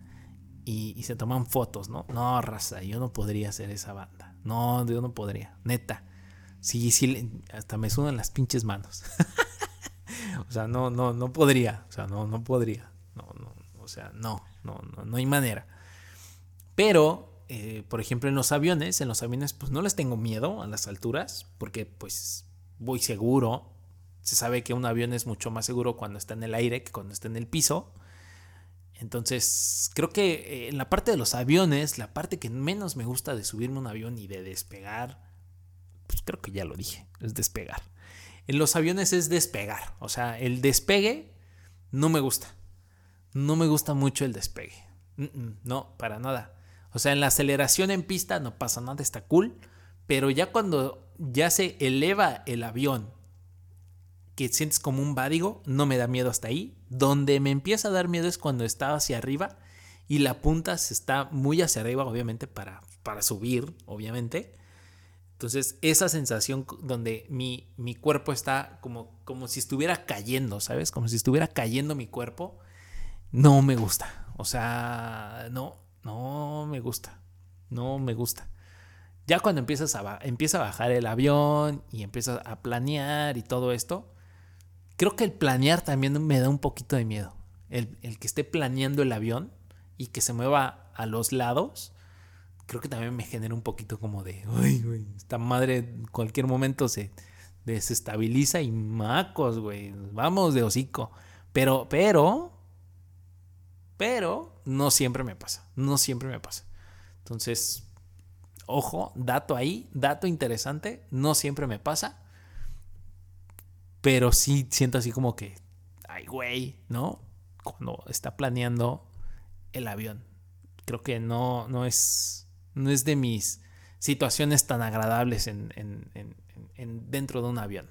y, se toman fotos, ¿no? No, raza, yo no podría hacer esa banda. No, yo no podría, neta. Sí, sí, hasta me sudan las pinches manos. *laughs* o sea, no, no, no podría. O sea, no, no podría. No, no, o sea, no, no, no, no hay manera. Pero eh, por ejemplo, en los aviones, en los aviones, pues no les tengo miedo a las alturas, porque pues voy seguro. Se sabe que un avión es mucho más seguro cuando está en el aire que cuando está en el piso. Entonces, creo que eh, en la parte de los aviones, la parte que menos me gusta de subirme un avión y de despegar, pues creo que ya lo dije, es despegar. En los aviones es despegar, o sea, el despegue no me gusta. No me gusta mucho el despegue. No, para nada. O sea, en la aceleración en pista no pasa nada, está cool. Pero ya cuando ya se eleva el avión, que sientes como un vádigo, no me da miedo hasta ahí. Donde me empieza a dar miedo es cuando está hacia arriba y la punta se está muy hacia arriba, obviamente, para, para subir, obviamente. Entonces, esa sensación donde mi, mi cuerpo está como, como si estuviera cayendo, ¿sabes? Como si estuviera cayendo mi cuerpo, no me gusta. O sea, no, no me gusta. No me gusta. Ya cuando empiezas a, empieza a bajar el avión y empiezas a planear y todo esto, creo que el planear también me da un poquito de miedo. El, que esté planeando el avión y que se mueva a los lados, creo que también me genera un poquito como de, uy, güey, esta madre en cualquier momento se desestabiliza y macos, güey, vamos de hocico. Pero, pero, pero no siempre me pasa. No siempre me pasa. Entonces, ojo, dato ahí, dato interesante. No siempre me pasa. Pero sí siento así como que, ay, güey, ¿no? Cuando está planeando el avión. Creo que no, no, es, no es de mis situaciones tan agradables en, dentro de un avión.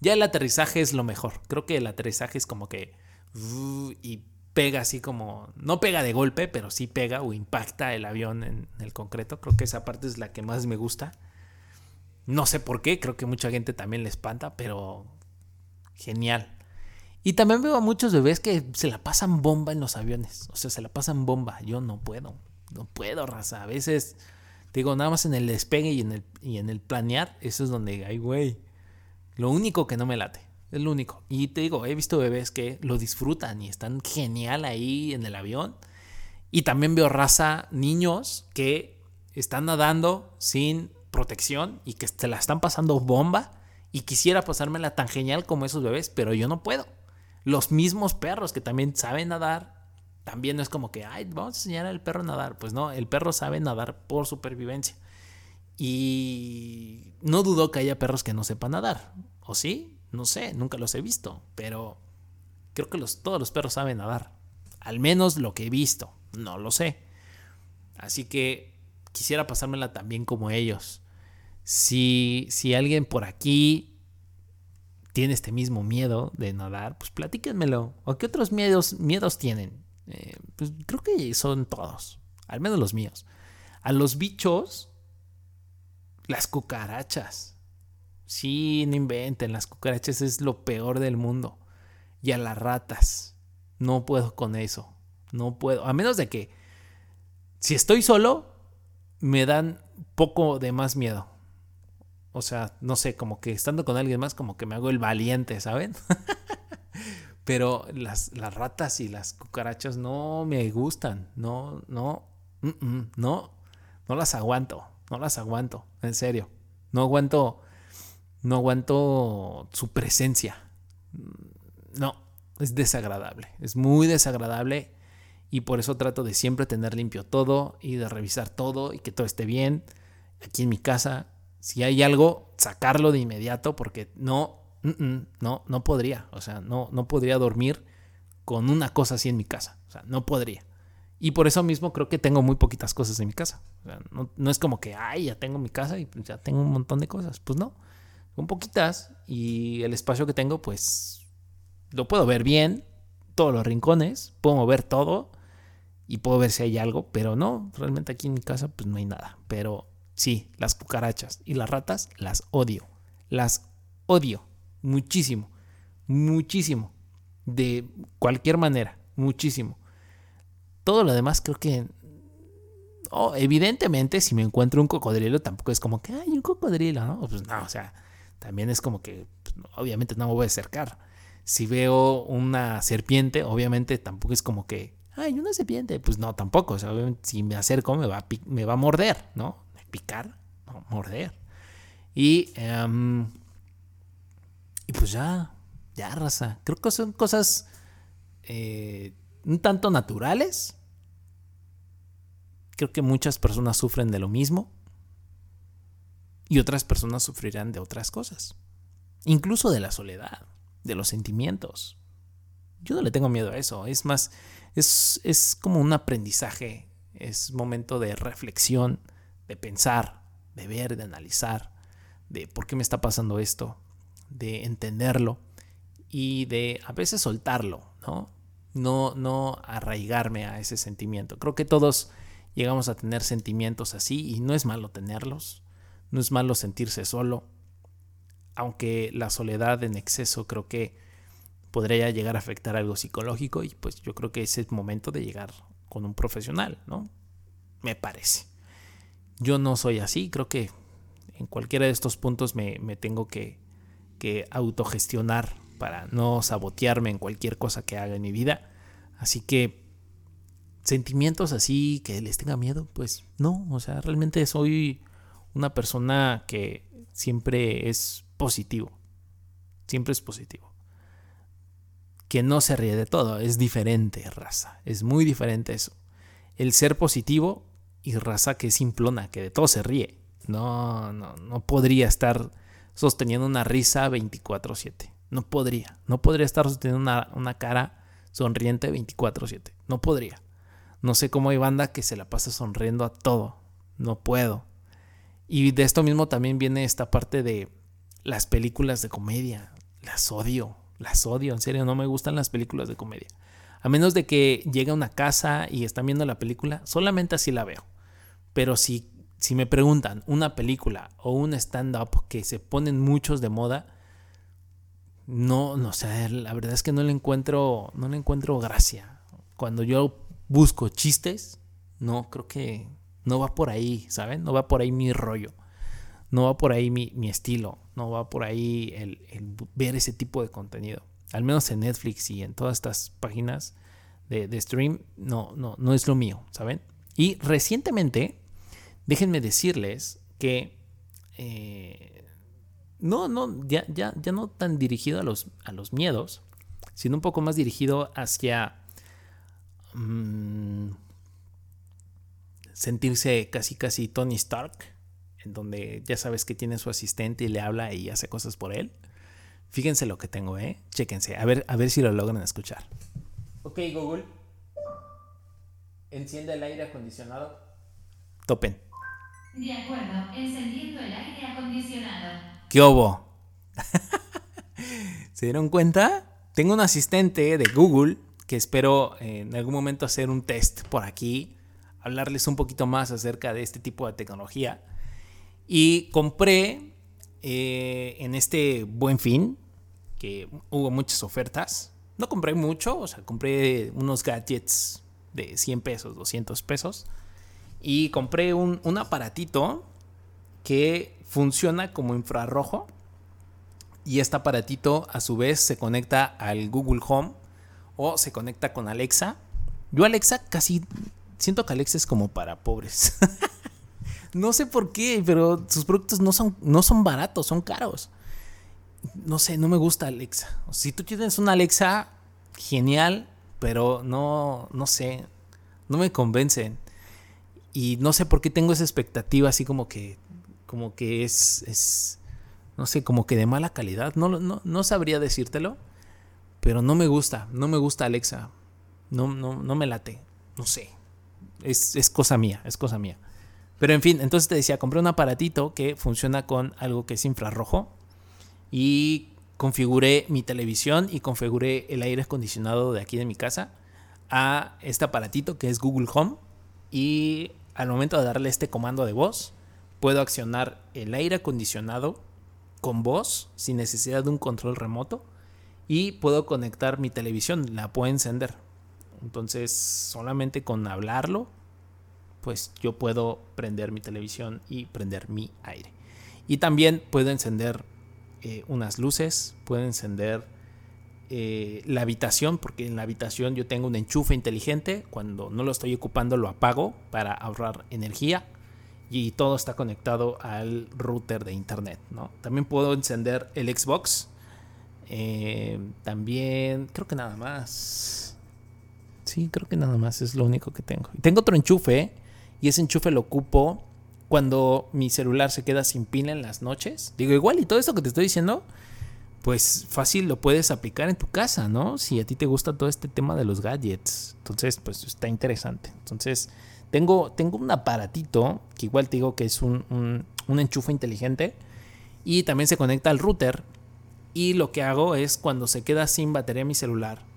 Ya el aterrizaje es lo mejor. Creo que el aterrizaje es como que... Uh, y pega así como, no pega de golpe, pero sí pega o impacta el avión en el concreto. Creo que esa parte es la que más me gusta. No sé por qué, creo que mucha gente también le espanta, pero genial. Y también veo a muchos bebés que se la pasan bomba en los aviones. O sea, se la pasan bomba. Yo no puedo. No puedo, raza. A veces, digo, nada más en el despegue y en el, y en el planear, eso es donde, ay, güey. Lo único que no me late. Es lo único. Y te digo, he visto bebés que lo disfrutan y están genial ahí en el avión. Y también veo raza, niños que están nadando sin protección y que se la están pasando bomba. Y quisiera pasármela tan genial como esos bebés, pero yo no puedo. Los mismos perros que también saben nadar, también no es como que, ay, vamos a enseñar al perro a nadar. Pues no, el perro sabe nadar por supervivencia. Y no dudo que haya perros que no sepan nadar. ¿O sí? No sé, nunca los he visto, pero creo que todos los perros saben nadar. Al menos lo que he visto, no lo sé. Así que quisiera pasármela también como ellos. Si, si alguien por aquí tiene este mismo miedo de nadar, pues platíquenmelo. ¿O qué otros miedos, miedos tienen? Eh, pues creo que son todos, al menos los míos. A los bichos, las cucarachas. Sí, no inventen, las cucarachas es lo peor del mundo. Y a las ratas. No puedo con eso. No puedo. A menos de que si estoy solo, me dan poco de más miedo. O sea, no sé, como que estando con alguien más, como que me hago el valiente, ¿saben? *laughs* Pero las, las ratas y las cucarachas no me gustan. No, no, no, no las aguanto. No las aguanto, en serio. No aguanto, no aguanto su presencia. No, es desagradable. Es muy desagradable y por eso trato de siempre tener limpio todo y de revisar todo y que todo esté bien. Aquí en mi casa, si hay algo, sacarlo de inmediato porque no, no, no podría. O sea, no, no podría dormir con una cosa así en mi casa. O sea, no podría. Y por eso mismo creo que tengo muy poquitas cosas en mi casa. O sea, no, no, es como que, ay, ya tengo mi casa y ya tengo un montón de cosas. Pues no, son poquitas y el espacio que tengo, pues lo puedo ver bien, todos los rincones, puedo mover todo y puedo ver si hay algo, pero no, realmente aquí en mi casa pues no hay nada. Pero sí, las cucarachas y las ratas las odio, las odio muchísimo, muchísimo, de cualquier manera, muchísimo. Todo lo demás creo que... Oh, evidentemente, si me encuentro un cocodrilo, tampoco es como que, hay un cocodrilo, ¿no? Pues no, o sea, también es como que, pues, obviamente no me voy a acercar. Si veo una serpiente, obviamente tampoco es como que, ay, una serpiente. Pues no, tampoco. O si me acerco me va a, me va a morder, ¿no? Picar, no, morder. Y, em, y pues ya, ya, raza. Creo que son cosas eh, un tanto naturales. Creo que muchas personas sufren de lo mismo. Y otras personas sufrirán de otras cosas. Incluso de la soledad de los sentimientos. Yo no le tengo miedo a eso, es más, es, es como un aprendizaje, es momento de reflexión, de pensar, de ver, de analizar, de por qué me está pasando esto, de entenderlo y de a veces soltarlo, ¿no? No, no arraigarme a ese sentimiento. Creo que todos llegamos a tener sentimientos así y no es malo tenerlos, no es malo sentirse solo, aunque la soledad en exceso creo que podría llegar a afectar algo psicológico y pues yo creo que es el momento de llegar con un profesional, ¿no? Me parece. Yo no soy así, creo que en cualquiera de estos puntos me, tengo que, que autogestionar para no sabotearme en cualquier cosa que haga en mi vida. Así que sentimientos así que les tenga miedo, pues no, o sea, realmente soy una persona que siempre es positivo. Siempre es positivo. Que no se ríe de todo, es diferente, raza. Es muy diferente eso. El ser positivo y raza que es simplona, que de todo se ríe. No, no, no podría estar sosteniendo una risa 24/7. No podría. No podría estar sosteniendo una, una cara sonriente 24/7. No podría. No sé cómo hay banda que se la pasa sonriendo a todo. No puedo. Y de esto mismo también viene esta parte de las películas de comedia. Las odio, las odio, en serio, no me gustan las películas de comedia. A menos de que llegue a una casa y están viendo la película, solamente así la veo. Pero si, si me preguntan una película o un stand-up que se ponen muchos de moda, no, no sé, la verdad es que no le encuentro, no le encuentro gracia. Cuando yo busco chistes, no, creo que no va por ahí, ¿saben? No va por ahí mi rollo no va por ahí mi, estilo, no va por ahí el, ver ese tipo de contenido. Al menos en Netflix y en todas estas páginas de, stream, no, no, no es lo mío, ¿saben? Y recientemente, déjenme decirles que eh, no, no, ya, ya, ya no tan dirigido a los, a los miedos, sino un poco más dirigido hacia mm, sentirse casi casi Tony Stark en donde ya sabes que tiene su asistente y le habla y hace cosas por él. Fíjense lo que tengo, ¿eh? Chéquense, a ver, a ver si lo logran escuchar. Ok, Google. Enciende el aire acondicionado. Topen. De acuerdo, encendiendo el aire acondicionado. ¿Qué hubo? *laughs* ¿Se dieron cuenta? Tengo un asistente de Google que espero en algún momento hacer un test por aquí, hablarles un poquito más acerca de este tipo de tecnología y compré eh, en este buen fin, que hubo muchas ofertas. No compré mucho, o sea, compré unos gadgets de 100 pesos, 200 pesos. Y compré un, aparatito que funciona como infrarrojo y este aparatito a su vez se conecta al Google Home o se conecta con Alexa. Yo Alexa casi siento que Alexa es como para pobres. *laughs* no sé por qué, pero sus productos no son, no son baratos, son caros. No sé, no me gusta Alexa. Si tú tienes una Alexa, genial, pero no, no sé, no me convencen. Y no sé por qué tengo esa expectativa así como que, como que es, es no sé, como que de mala calidad. No, no, no sabría decírtelo, pero no me gusta, no me gusta Alexa. No, no, no me late, no sé. Es, es cosa mía, es cosa mía. Pero en fin, entonces te decía, compré un aparatito que funciona con algo que es infrarrojo y configuré mi televisión y configuré el aire acondicionado de aquí de mi casa a este aparatito que es Google Home y al momento de darle este comando de voz puedo accionar el aire acondicionado con voz sin necesidad de un control remoto y puedo conectar mi televisión, la puedo encender. Entonces solamente con hablarlo pues yo puedo prender mi televisión y prender mi aire. Y también puedo encender eh, unas luces, puedo encender eh, la habitación, porque en la habitación yo tengo un enchufe inteligente, cuando no lo estoy ocupando lo apago para ahorrar energía y todo está conectado al router de internet. ¿no? También puedo encender el Xbox, eh, también creo que nada más. Sí, creo que nada más es lo único que tengo. Tengo otro enchufe y ese enchufe lo ocupo cuando mi celular se queda sin pila en las noches. Digo, igual y todo esto que te estoy diciendo, pues fácil lo puedes aplicar en tu casa, ¿no? Si a ti te gusta todo este tema de los gadgets. Entonces, pues está interesante. Entonces, tengo, tengo un aparatito que igual te digo que es un, un, enchufe inteligente y también se conecta al router. Y lo que hago es cuando se queda sin batería mi celular,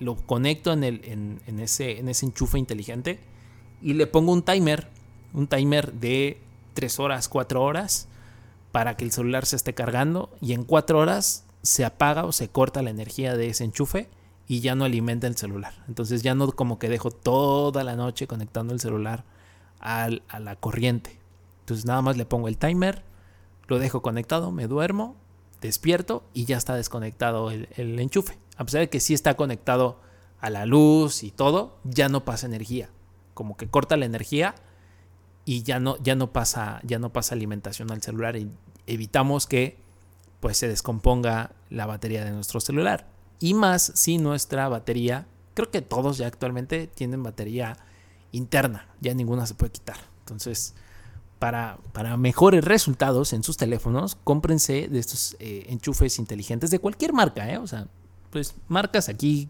lo conecto en, el, en, ese, en ese enchufe inteligente y le pongo un timer, un timer de 3 horas, 4 horas, para que el celular se esté cargando y en 4 horas se apaga o se corta la energía de ese enchufe y ya no alimenta el celular. Entonces ya no como que dejo toda la noche conectando el celular a la corriente. Entonces nada más le pongo el timer, lo dejo conectado, me duermo, despierto y ya está desconectado el enchufe. A pesar de que sí está conectado a la luz y todo, ya no pasa energía como que corta la energía y ya no, ya no pasa, ya no pasa alimentación al celular y evitamos que pues se descomponga la batería de nuestro celular. Y más si nuestra batería, creo que todos ya actualmente tienen batería interna, ya ninguna se puede quitar. Entonces, para, para mejores resultados en sus teléfonos, cómprense de estos eh, enchufes inteligentes de cualquier marca, ¿eh? O sea, pues marcas aquí,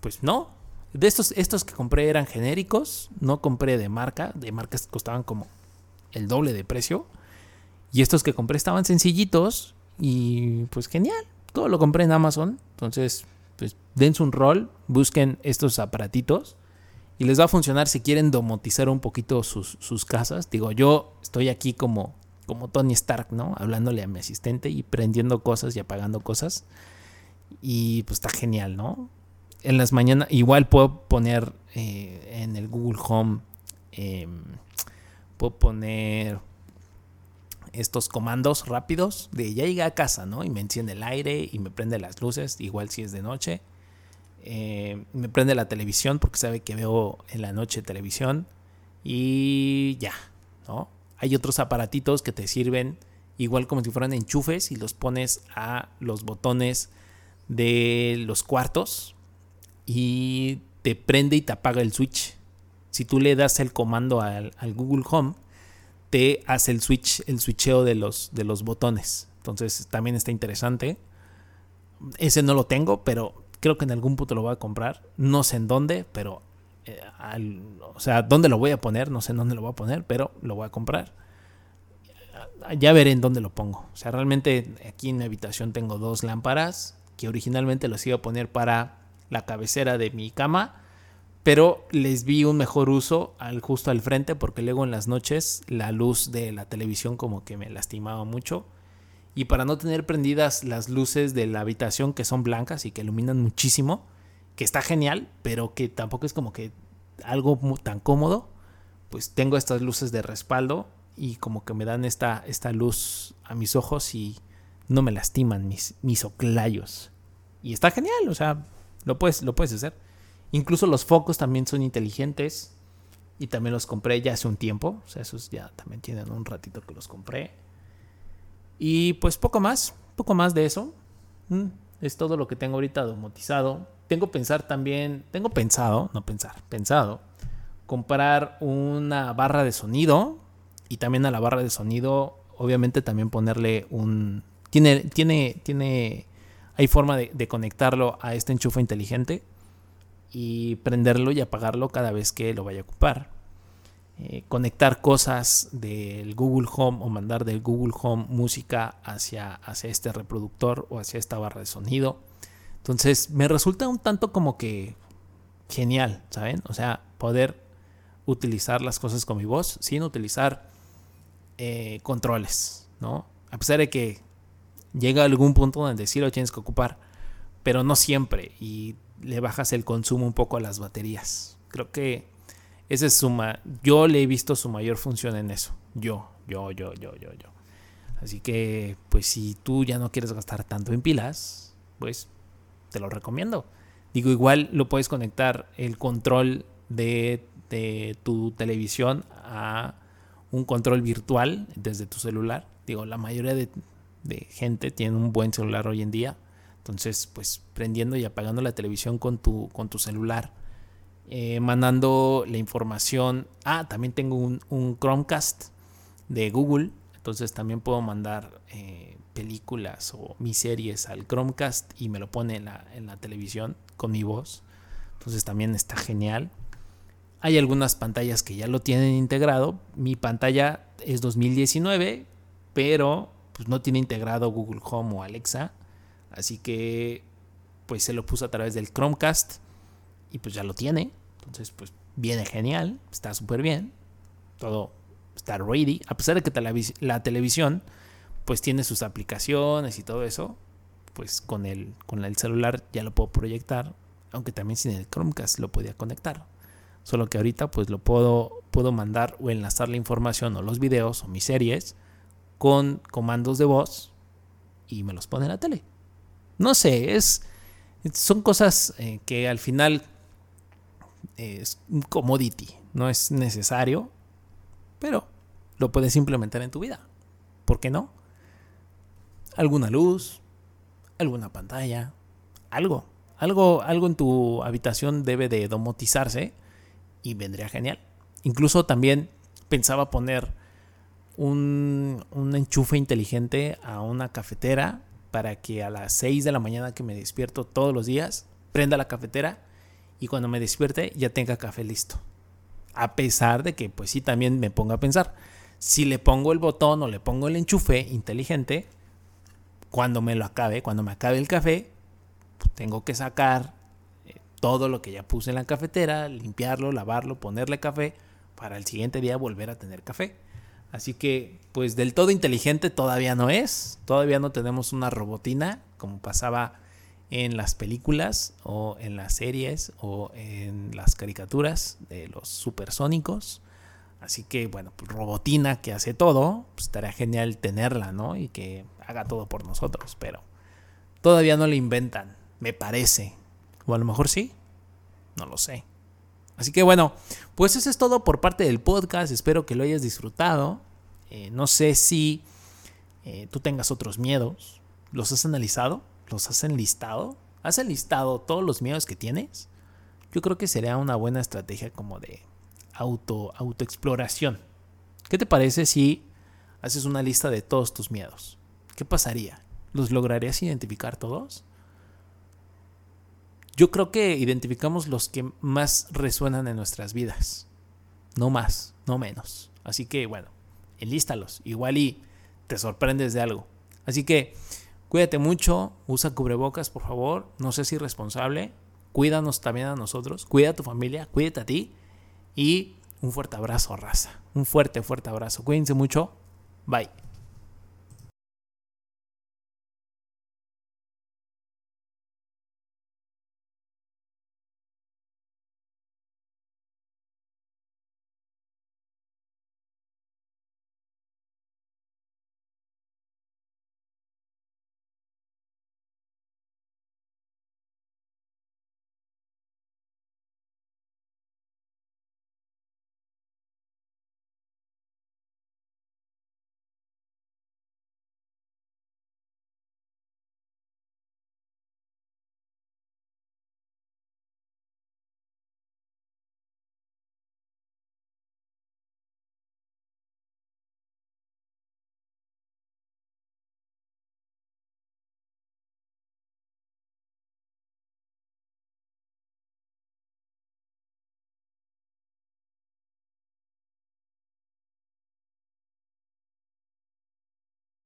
pues no, de estos, estos que compré eran genéricos, no compré de marca, de marcas que costaban como el doble de precio. Y estos que compré estaban sencillitos y pues genial. Todo lo compré en Amazon. Entonces, pues dense un rol, busquen estos aparatitos y les va a funcionar si quieren domotizar un poquito sus, sus casas. Digo, yo estoy aquí como, como Tony Stark, ¿no? Hablándole a mi asistente y prendiendo cosas y apagando cosas. Y pues está genial, ¿no? en las mañanas, igual puedo poner eh, en el Google Home, em, puedo poner estos comandos rápidos de ya llegué a casa, ¿no? Y me enciende el aire y me prende las luces, igual si es de noche. Eh, me prende la televisión porque sabe que veo en la noche televisión. Y ya, ¿no? Hay otros aparatitos que te sirven igual como si fueran enchufes y los pones a los botones de los cuartos y te prende y te apaga el switch. Si tú le das el comando al, Google Home, te hace el switch, el switcheo de los, de los botones. Entonces también está interesante. Ese no lo tengo, pero creo que en algún punto lo voy a comprar. No sé en dónde, pero eh, o sea, dónde lo voy a poner, no sé en dónde lo voy a poner, pero lo voy a comprar. Ya veré en dónde lo pongo. O sea, realmente aquí en mi habitación tengo dos lámparas que originalmente los iba a poner para la cabecera de mi cama, pero les vi un mejor uso al justo al frente porque luego en las noches la luz de la televisión como que me lastimaba mucho. Y para no tener prendidas las luces de la habitación que son blancas y que iluminan muchísimo, que está genial, pero que tampoco es como que algo tan cómodo, pues tengo estas luces de respaldo y como que me dan esta, esta luz a mis ojos y no me lastiman mis, mis oclayos. Y está genial, o sea, lo puedes, lo puedes hacer. Incluso los focos también son inteligentes. Y también los compré ya hace un tiempo. O sea, esos ya también tienen un ratito que los compré. Y pues poco más, poco más de eso. Mm, es todo lo que tengo ahorita domotizado. Tengo pensar también, tengo pensado, no pensar, pensado, comprar una barra de sonido. Y también a la barra de sonido, obviamente también ponerle un... Tiene, tiene, tiene hay forma de, conectarlo a este enchufe inteligente y prenderlo y apagarlo cada vez que lo vaya a ocupar. Eh, conectar cosas del Google Home o mandar del Google Home música hacia, hacia este reproductor o hacia esta barra de sonido. Entonces me resulta un tanto como que genial, ¿saben? O sea, poder utilizar las cosas con mi voz sin utilizar eh, controles, ¿no? A pesar de que llega a algún punto donde sí lo tienes que ocupar, pero no siempre y le bajas el consumo un poco a las baterías. Creo que esa es suma. Yo le he visto su mayor función en eso. Yo, yo, yo, yo, yo, yo. Así que, pues si tú ya no quieres gastar tanto en pilas, pues te lo recomiendo. Digo, igual lo puedes conectar el control de, de tu televisión a un control virtual desde tu celular. Digo, la mayoría de, de gente tiene un buen celular hoy en día. Entonces, pues prendiendo y apagando la televisión con tu, con tu celular. Eh, mandando la información. Ah, también tengo un, Chromecast de Google. Entonces también puedo mandar eh, películas o mis series al Chromecast y me lo pone en la, en la televisión con mi voz. Entonces también está genial. Hay algunas pantallas que ya lo tienen integrado. Mi pantalla es 2019, pero pues no tiene integrado Google Home o Alexa. Así que pues se lo puso a través del Chromecast y pues ya lo tiene. Entonces pues viene genial, está súper bien. Todo está ready. A pesar de que la televisión pues tiene sus aplicaciones y todo eso, pues con el, con el celular ya lo puedo proyectar. Aunque también sin el Chromecast lo podía conectar. Solo que ahorita pues lo puedo, puedo mandar o enlazar la información o los videos o mis series con comandos de voz y me los pone en la tele. No sé, es, son cosas eh, que al final es un commodity, no es necesario, pero lo puedes implementar en tu vida. ¿Por qué no? Alguna luz, alguna pantalla, algo, algo, algo en tu habitación debe de domotizarse y vendría genial. Incluso también pensaba poner un, enchufe inteligente a una cafetera para que a las 6 de la mañana que me despierto todos los días, prenda la cafetera y cuando me despierte ya tenga café listo. A pesar de que pues sí también me pongo a pensar, si le pongo el botón o le pongo el enchufe inteligente, cuando me lo acabe, cuando me acabe el café, pues, tengo que sacar eh, todo lo que ya puse en la cafetera, limpiarlo, lavarlo, ponerle café, para el siguiente día volver a tener café. Así que, pues del todo inteligente todavía no es. Todavía no tenemos una robotina como pasaba en las películas o en las series o en las caricaturas de los supersónicos. Así que, bueno, pues robotina que hace todo, pues estaría genial tenerla, ¿no? Y que haga todo por nosotros, pero todavía no la inventan, me parece. O a lo mejor sí, no lo sé. Así que bueno, pues eso es todo por parte del podcast. Espero que lo hayas disfrutado. Eh, no sé si eh, tú tengas otros miedos. ¿Los has analizado? ¿Los has enlistado? ¿Has enlistado todos los miedos que tienes? Yo creo que sería una buena estrategia como de auto, autoexploración. ¿Qué te parece si haces una lista de todos tus miedos? ¿Qué pasaría? ¿Los lograrías identificar todos? Yo creo que identificamos los que más resuenan en nuestras vidas. No más, no menos. Así que bueno, enlístalos. Igual y te sorprendes de algo. Así que cuídate mucho, usa cubrebocas por favor, no seas irresponsable, cuídanos también a nosotros, cuida a tu familia, cuídate a ti y un fuerte abrazo, raza. Un fuerte, fuerte abrazo. Cuídense mucho. Bye.